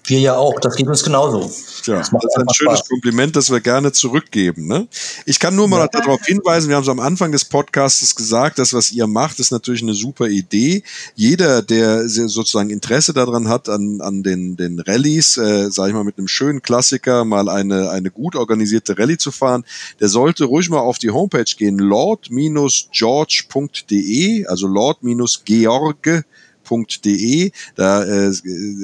Wir ja auch, das geht uns genauso. Tja, Das das ist ein schönes Spaß. Kompliment, das wir gerne zurückgeben. Ne? Ich kann nur mal darauf hinweisen, wir haben es am Anfang des Podcasts gesagt, das, was ihr macht, ist natürlich eine super Idee. Jeder, der sozusagen Interesse daran hat, an, an den, den Rallyes, äh, sage ich mal, mit einem schönen Klassiker mal eine, eine gut organisierte Rallye zu fahren, der sollte ruhig mal auf die Homepage gehen, lord-george.de, also lord-george www.oldtimer.de. Da äh,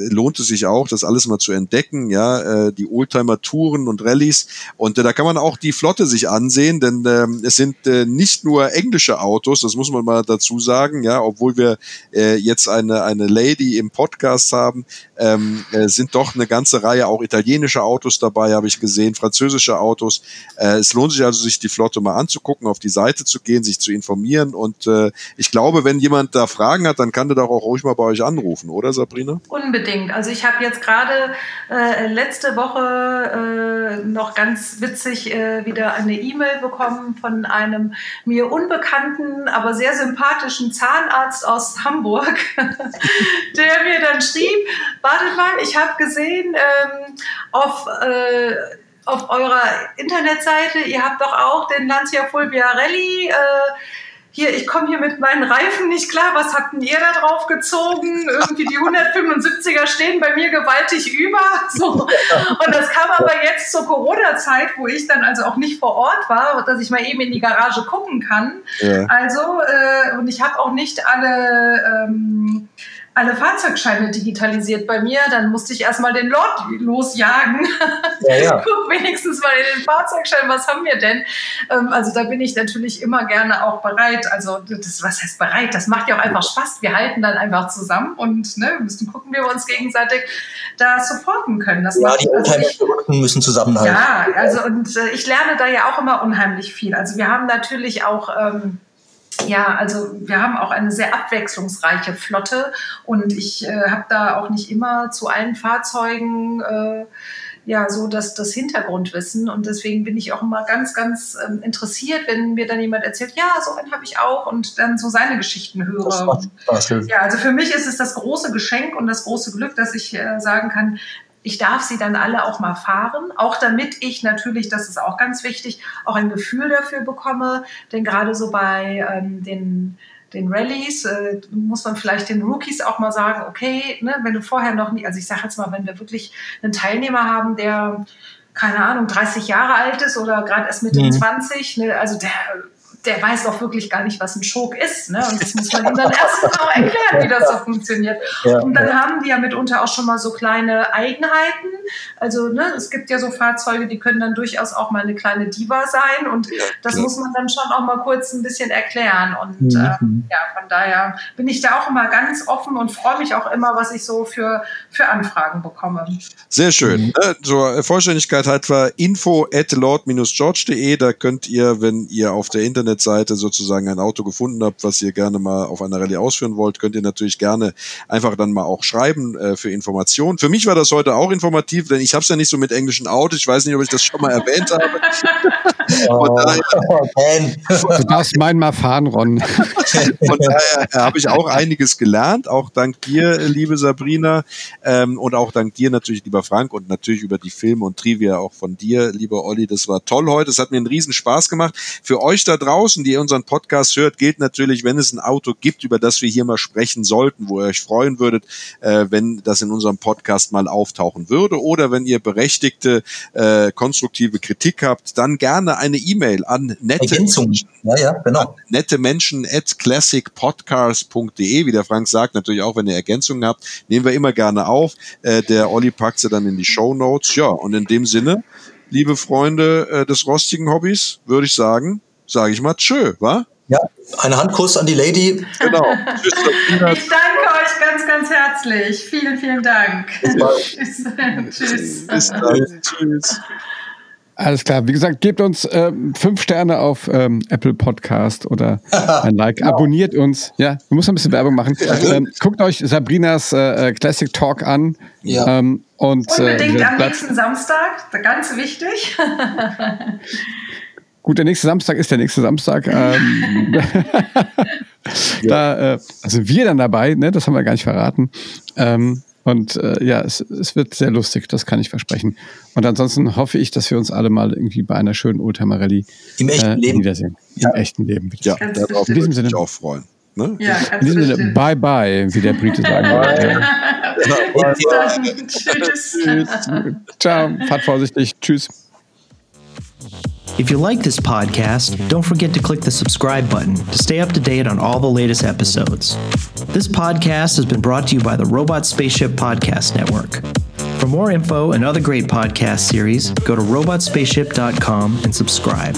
lohnt es sich auch, das alles mal zu entdecken, ja, äh, die Oldtimer-Touren und Rallyes. Und äh, da kann man auch die Flotte sich ansehen, denn ähm, es sind äh, nicht nur englische Autos, das muss man mal dazu sagen, ja, obwohl wir äh, jetzt eine, eine Lady im Podcast haben, ähm, äh, sind doch eine ganze Reihe auch italienische Autos dabei, habe ich gesehen, französische Autos. Äh, es lohnt sich also, sich die Flotte mal anzugucken, auf die Seite zu gehen, sich zu informieren. Und äh, ich glaube, wenn jemand da Fragen hat, dann kann der doch auch ruhig mal bei euch anrufen, oder Sabrina? Unbedingt. Also ich habe jetzt gerade äh, letzte Woche äh, noch ganz witzig äh, wieder eine E-Mail bekommen von einem mir unbekannten, aber sehr sympathischen Zahnarzt aus Hamburg, der mir dann schrieb, wartet mal, ich habe gesehen ähm, auf... Äh, auf eurer Internetseite, ihr habt doch auch den Lancia Fulvia Rally. Äh, hier, ich komme hier mit meinen Reifen nicht klar, was habt denn ihr da drauf gezogen? Irgendwie die 175er stehen bei mir gewaltig über. So. Und das kam aber jetzt zur Corona-Zeit, wo ich dann also auch nicht vor Ort war, dass ich mal eben in die Garage gucken kann. Ja. Also, äh, und ich habe auch nicht alle... Ähm, alle Fahrzeugscheine digitalisiert bei mir, dann musste ich erstmal den Lord losjagen. Ja, ja. Guck wenigstens mal in den Fahrzeugschein, was haben wir denn? Ähm, also da bin ich natürlich immer gerne auch bereit. Also das, was heißt bereit? Das macht ja auch einfach Spaß. Wir halten dann einfach zusammen und ne, wir müssen gucken, wie wir uns gegenseitig da supporten können. Das Ja, die also Oldtimer-Verrückten müssen zusammenhalten. ja, also und äh, ich lerne da ja auch immer unheimlich viel. Also wir haben natürlich auch ähm, ja, also wir haben auch eine sehr abwechslungsreiche Flotte und ich äh, habe da auch nicht immer zu allen Fahrzeugen äh, ja so das, das Hintergrundwissen und deswegen bin ich auch immer ganz, ganz ähm, interessiert, wenn mir dann jemand erzählt, ja, so einen habe ich auch und dann so seine Geschichten höre. Das macht Spaß. Ja, also für mich ist es das große Geschenk und das große Glück, dass ich äh, sagen kann, ich darf sie dann alle auch mal fahren, auch damit ich natürlich, das ist auch ganz wichtig, auch ein Gefühl dafür bekomme. Denn gerade so bei ähm, den den Rallyes äh, muss man vielleicht den Rookies auch mal sagen, okay, ne, wenn du vorher noch nie, also ich sage jetzt mal, wenn wir wirklich einen Teilnehmer haben, der keine Ahnung, 30 Jahre alt ist oder gerade erst Mitte mhm. 20, ne, also der der weiß auch wirklich gar nicht, was ein Schok ist. Ne? Und das muss man ihm dann erst mal erklären, wie das so funktioniert. Ja, und dann ja. haben die ja mitunter auch schon mal so kleine Eigenheiten. Also ne, es gibt ja so Fahrzeuge, die können dann durchaus auch mal eine kleine Diva sein. Und das muss man dann schon auch mal kurz ein bisschen erklären. Und mhm. ähm, ja, von daher bin ich da auch immer ganz offen und freue mich auch immer, was ich so für, für Anfragen bekomme. Sehr schön. Mhm. Ne? Zur Vollständigkeit halt war info at lord-george.de. Da könnt ihr, wenn ihr auf der Internet Internetseite sozusagen ein Auto gefunden habt, was ihr gerne mal auf einer Rallye ausführen wollt, könnt ihr natürlich gerne einfach dann mal auch schreiben äh, für Informationen. Für mich war das heute auch informativ, denn ich habe es ja nicht so mit englischen Autos. Ich weiß nicht, ob ich das schon mal erwähnt habe. Oh, du darfst meinen mal fahren, Ron. Von daher äh, habe ich auch einiges gelernt, auch dank dir, liebe Sabrina, ähm, und auch dank dir natürlich, lieber Frank, und natürlich über die Filme und Trivia auch von dir, lieber Olli. Das war toll heute. Es hat mir einen riesen Spaß gemacht. Für euch da draußen draußen, die ihr unseren Podcast hört, gilt natürlich, wenn es ein Auto gibt, über das wir hier mal sprechen sollten, wo ihr euch freuen würdet, äh, wenn das in unserem Podcast mal auftauchen würde oder wenn ihr berechtigte, äh, konstruktive Kritik habt, dann gerne eine E-Mail an nette Ergänzung. Ja, ja, genau. nette Menschen at classicpodcast.de, wie der Frank sagt, natürlich auch, wenn ihr Ergänzungen habt, nehmen wir immer gerne auf. Äh, der Olli packt sie dann in die Show Notes. Ja, und in dem Sinne, liebe Freunde äh, des rostigen Hobbys, würde ich sagen, sage ich mal tschö, wa? Ja, ein Handkuss an die Lady. Genau. Tschüss, ich danke euch ganz, ganz herzlich. Vielen, vielen Dank. Tschüss. Bis dann. Tschüss. Alles klar. Wie gesagt, gebt uns äh, fünf Sterne auf ähm, Apple Podcast oder ein Like. Genau. Abonniert uns. Ja, du musst ein bisschen Werbung machen. Ähm, guckt euch Sabrinas äh, äh Classic Talk an. Ja. Ähm, und, äh, Unbedingt äh, am nächsten Samstag. Ganz wichtig. Gut, der nächste Samstag ist der nächste Samstag. Ähm, da äh, also wir dann dabei, ne? das haben wir gar nicht verraten. Ähm, und äh, ja, es, es wird sehr lustig, das kann ich versprechen. Und ansonsten hoffe ich, dass wir uns alle mal irgendwie bei einer schönen Oldtimer Rallye im echten äh, Leben wiedersehen. Ja. Im echten Leben. Ja, darauf in diesem Sinne auch freuen. Ne? Ja, in diesem Sinne, bye bye, wie der Brite sagen würde. Tschüss. Ciao, fahrt vorsichtig. Tschüss. If you like this podcast, don't forget to click the subscribe button to stay up to date on all the latest episodes. This podcast has been brought to you by the Robot Spaceship Podcast Network. For more info and other great podcast series, go to robotspaceship.com and subscribe.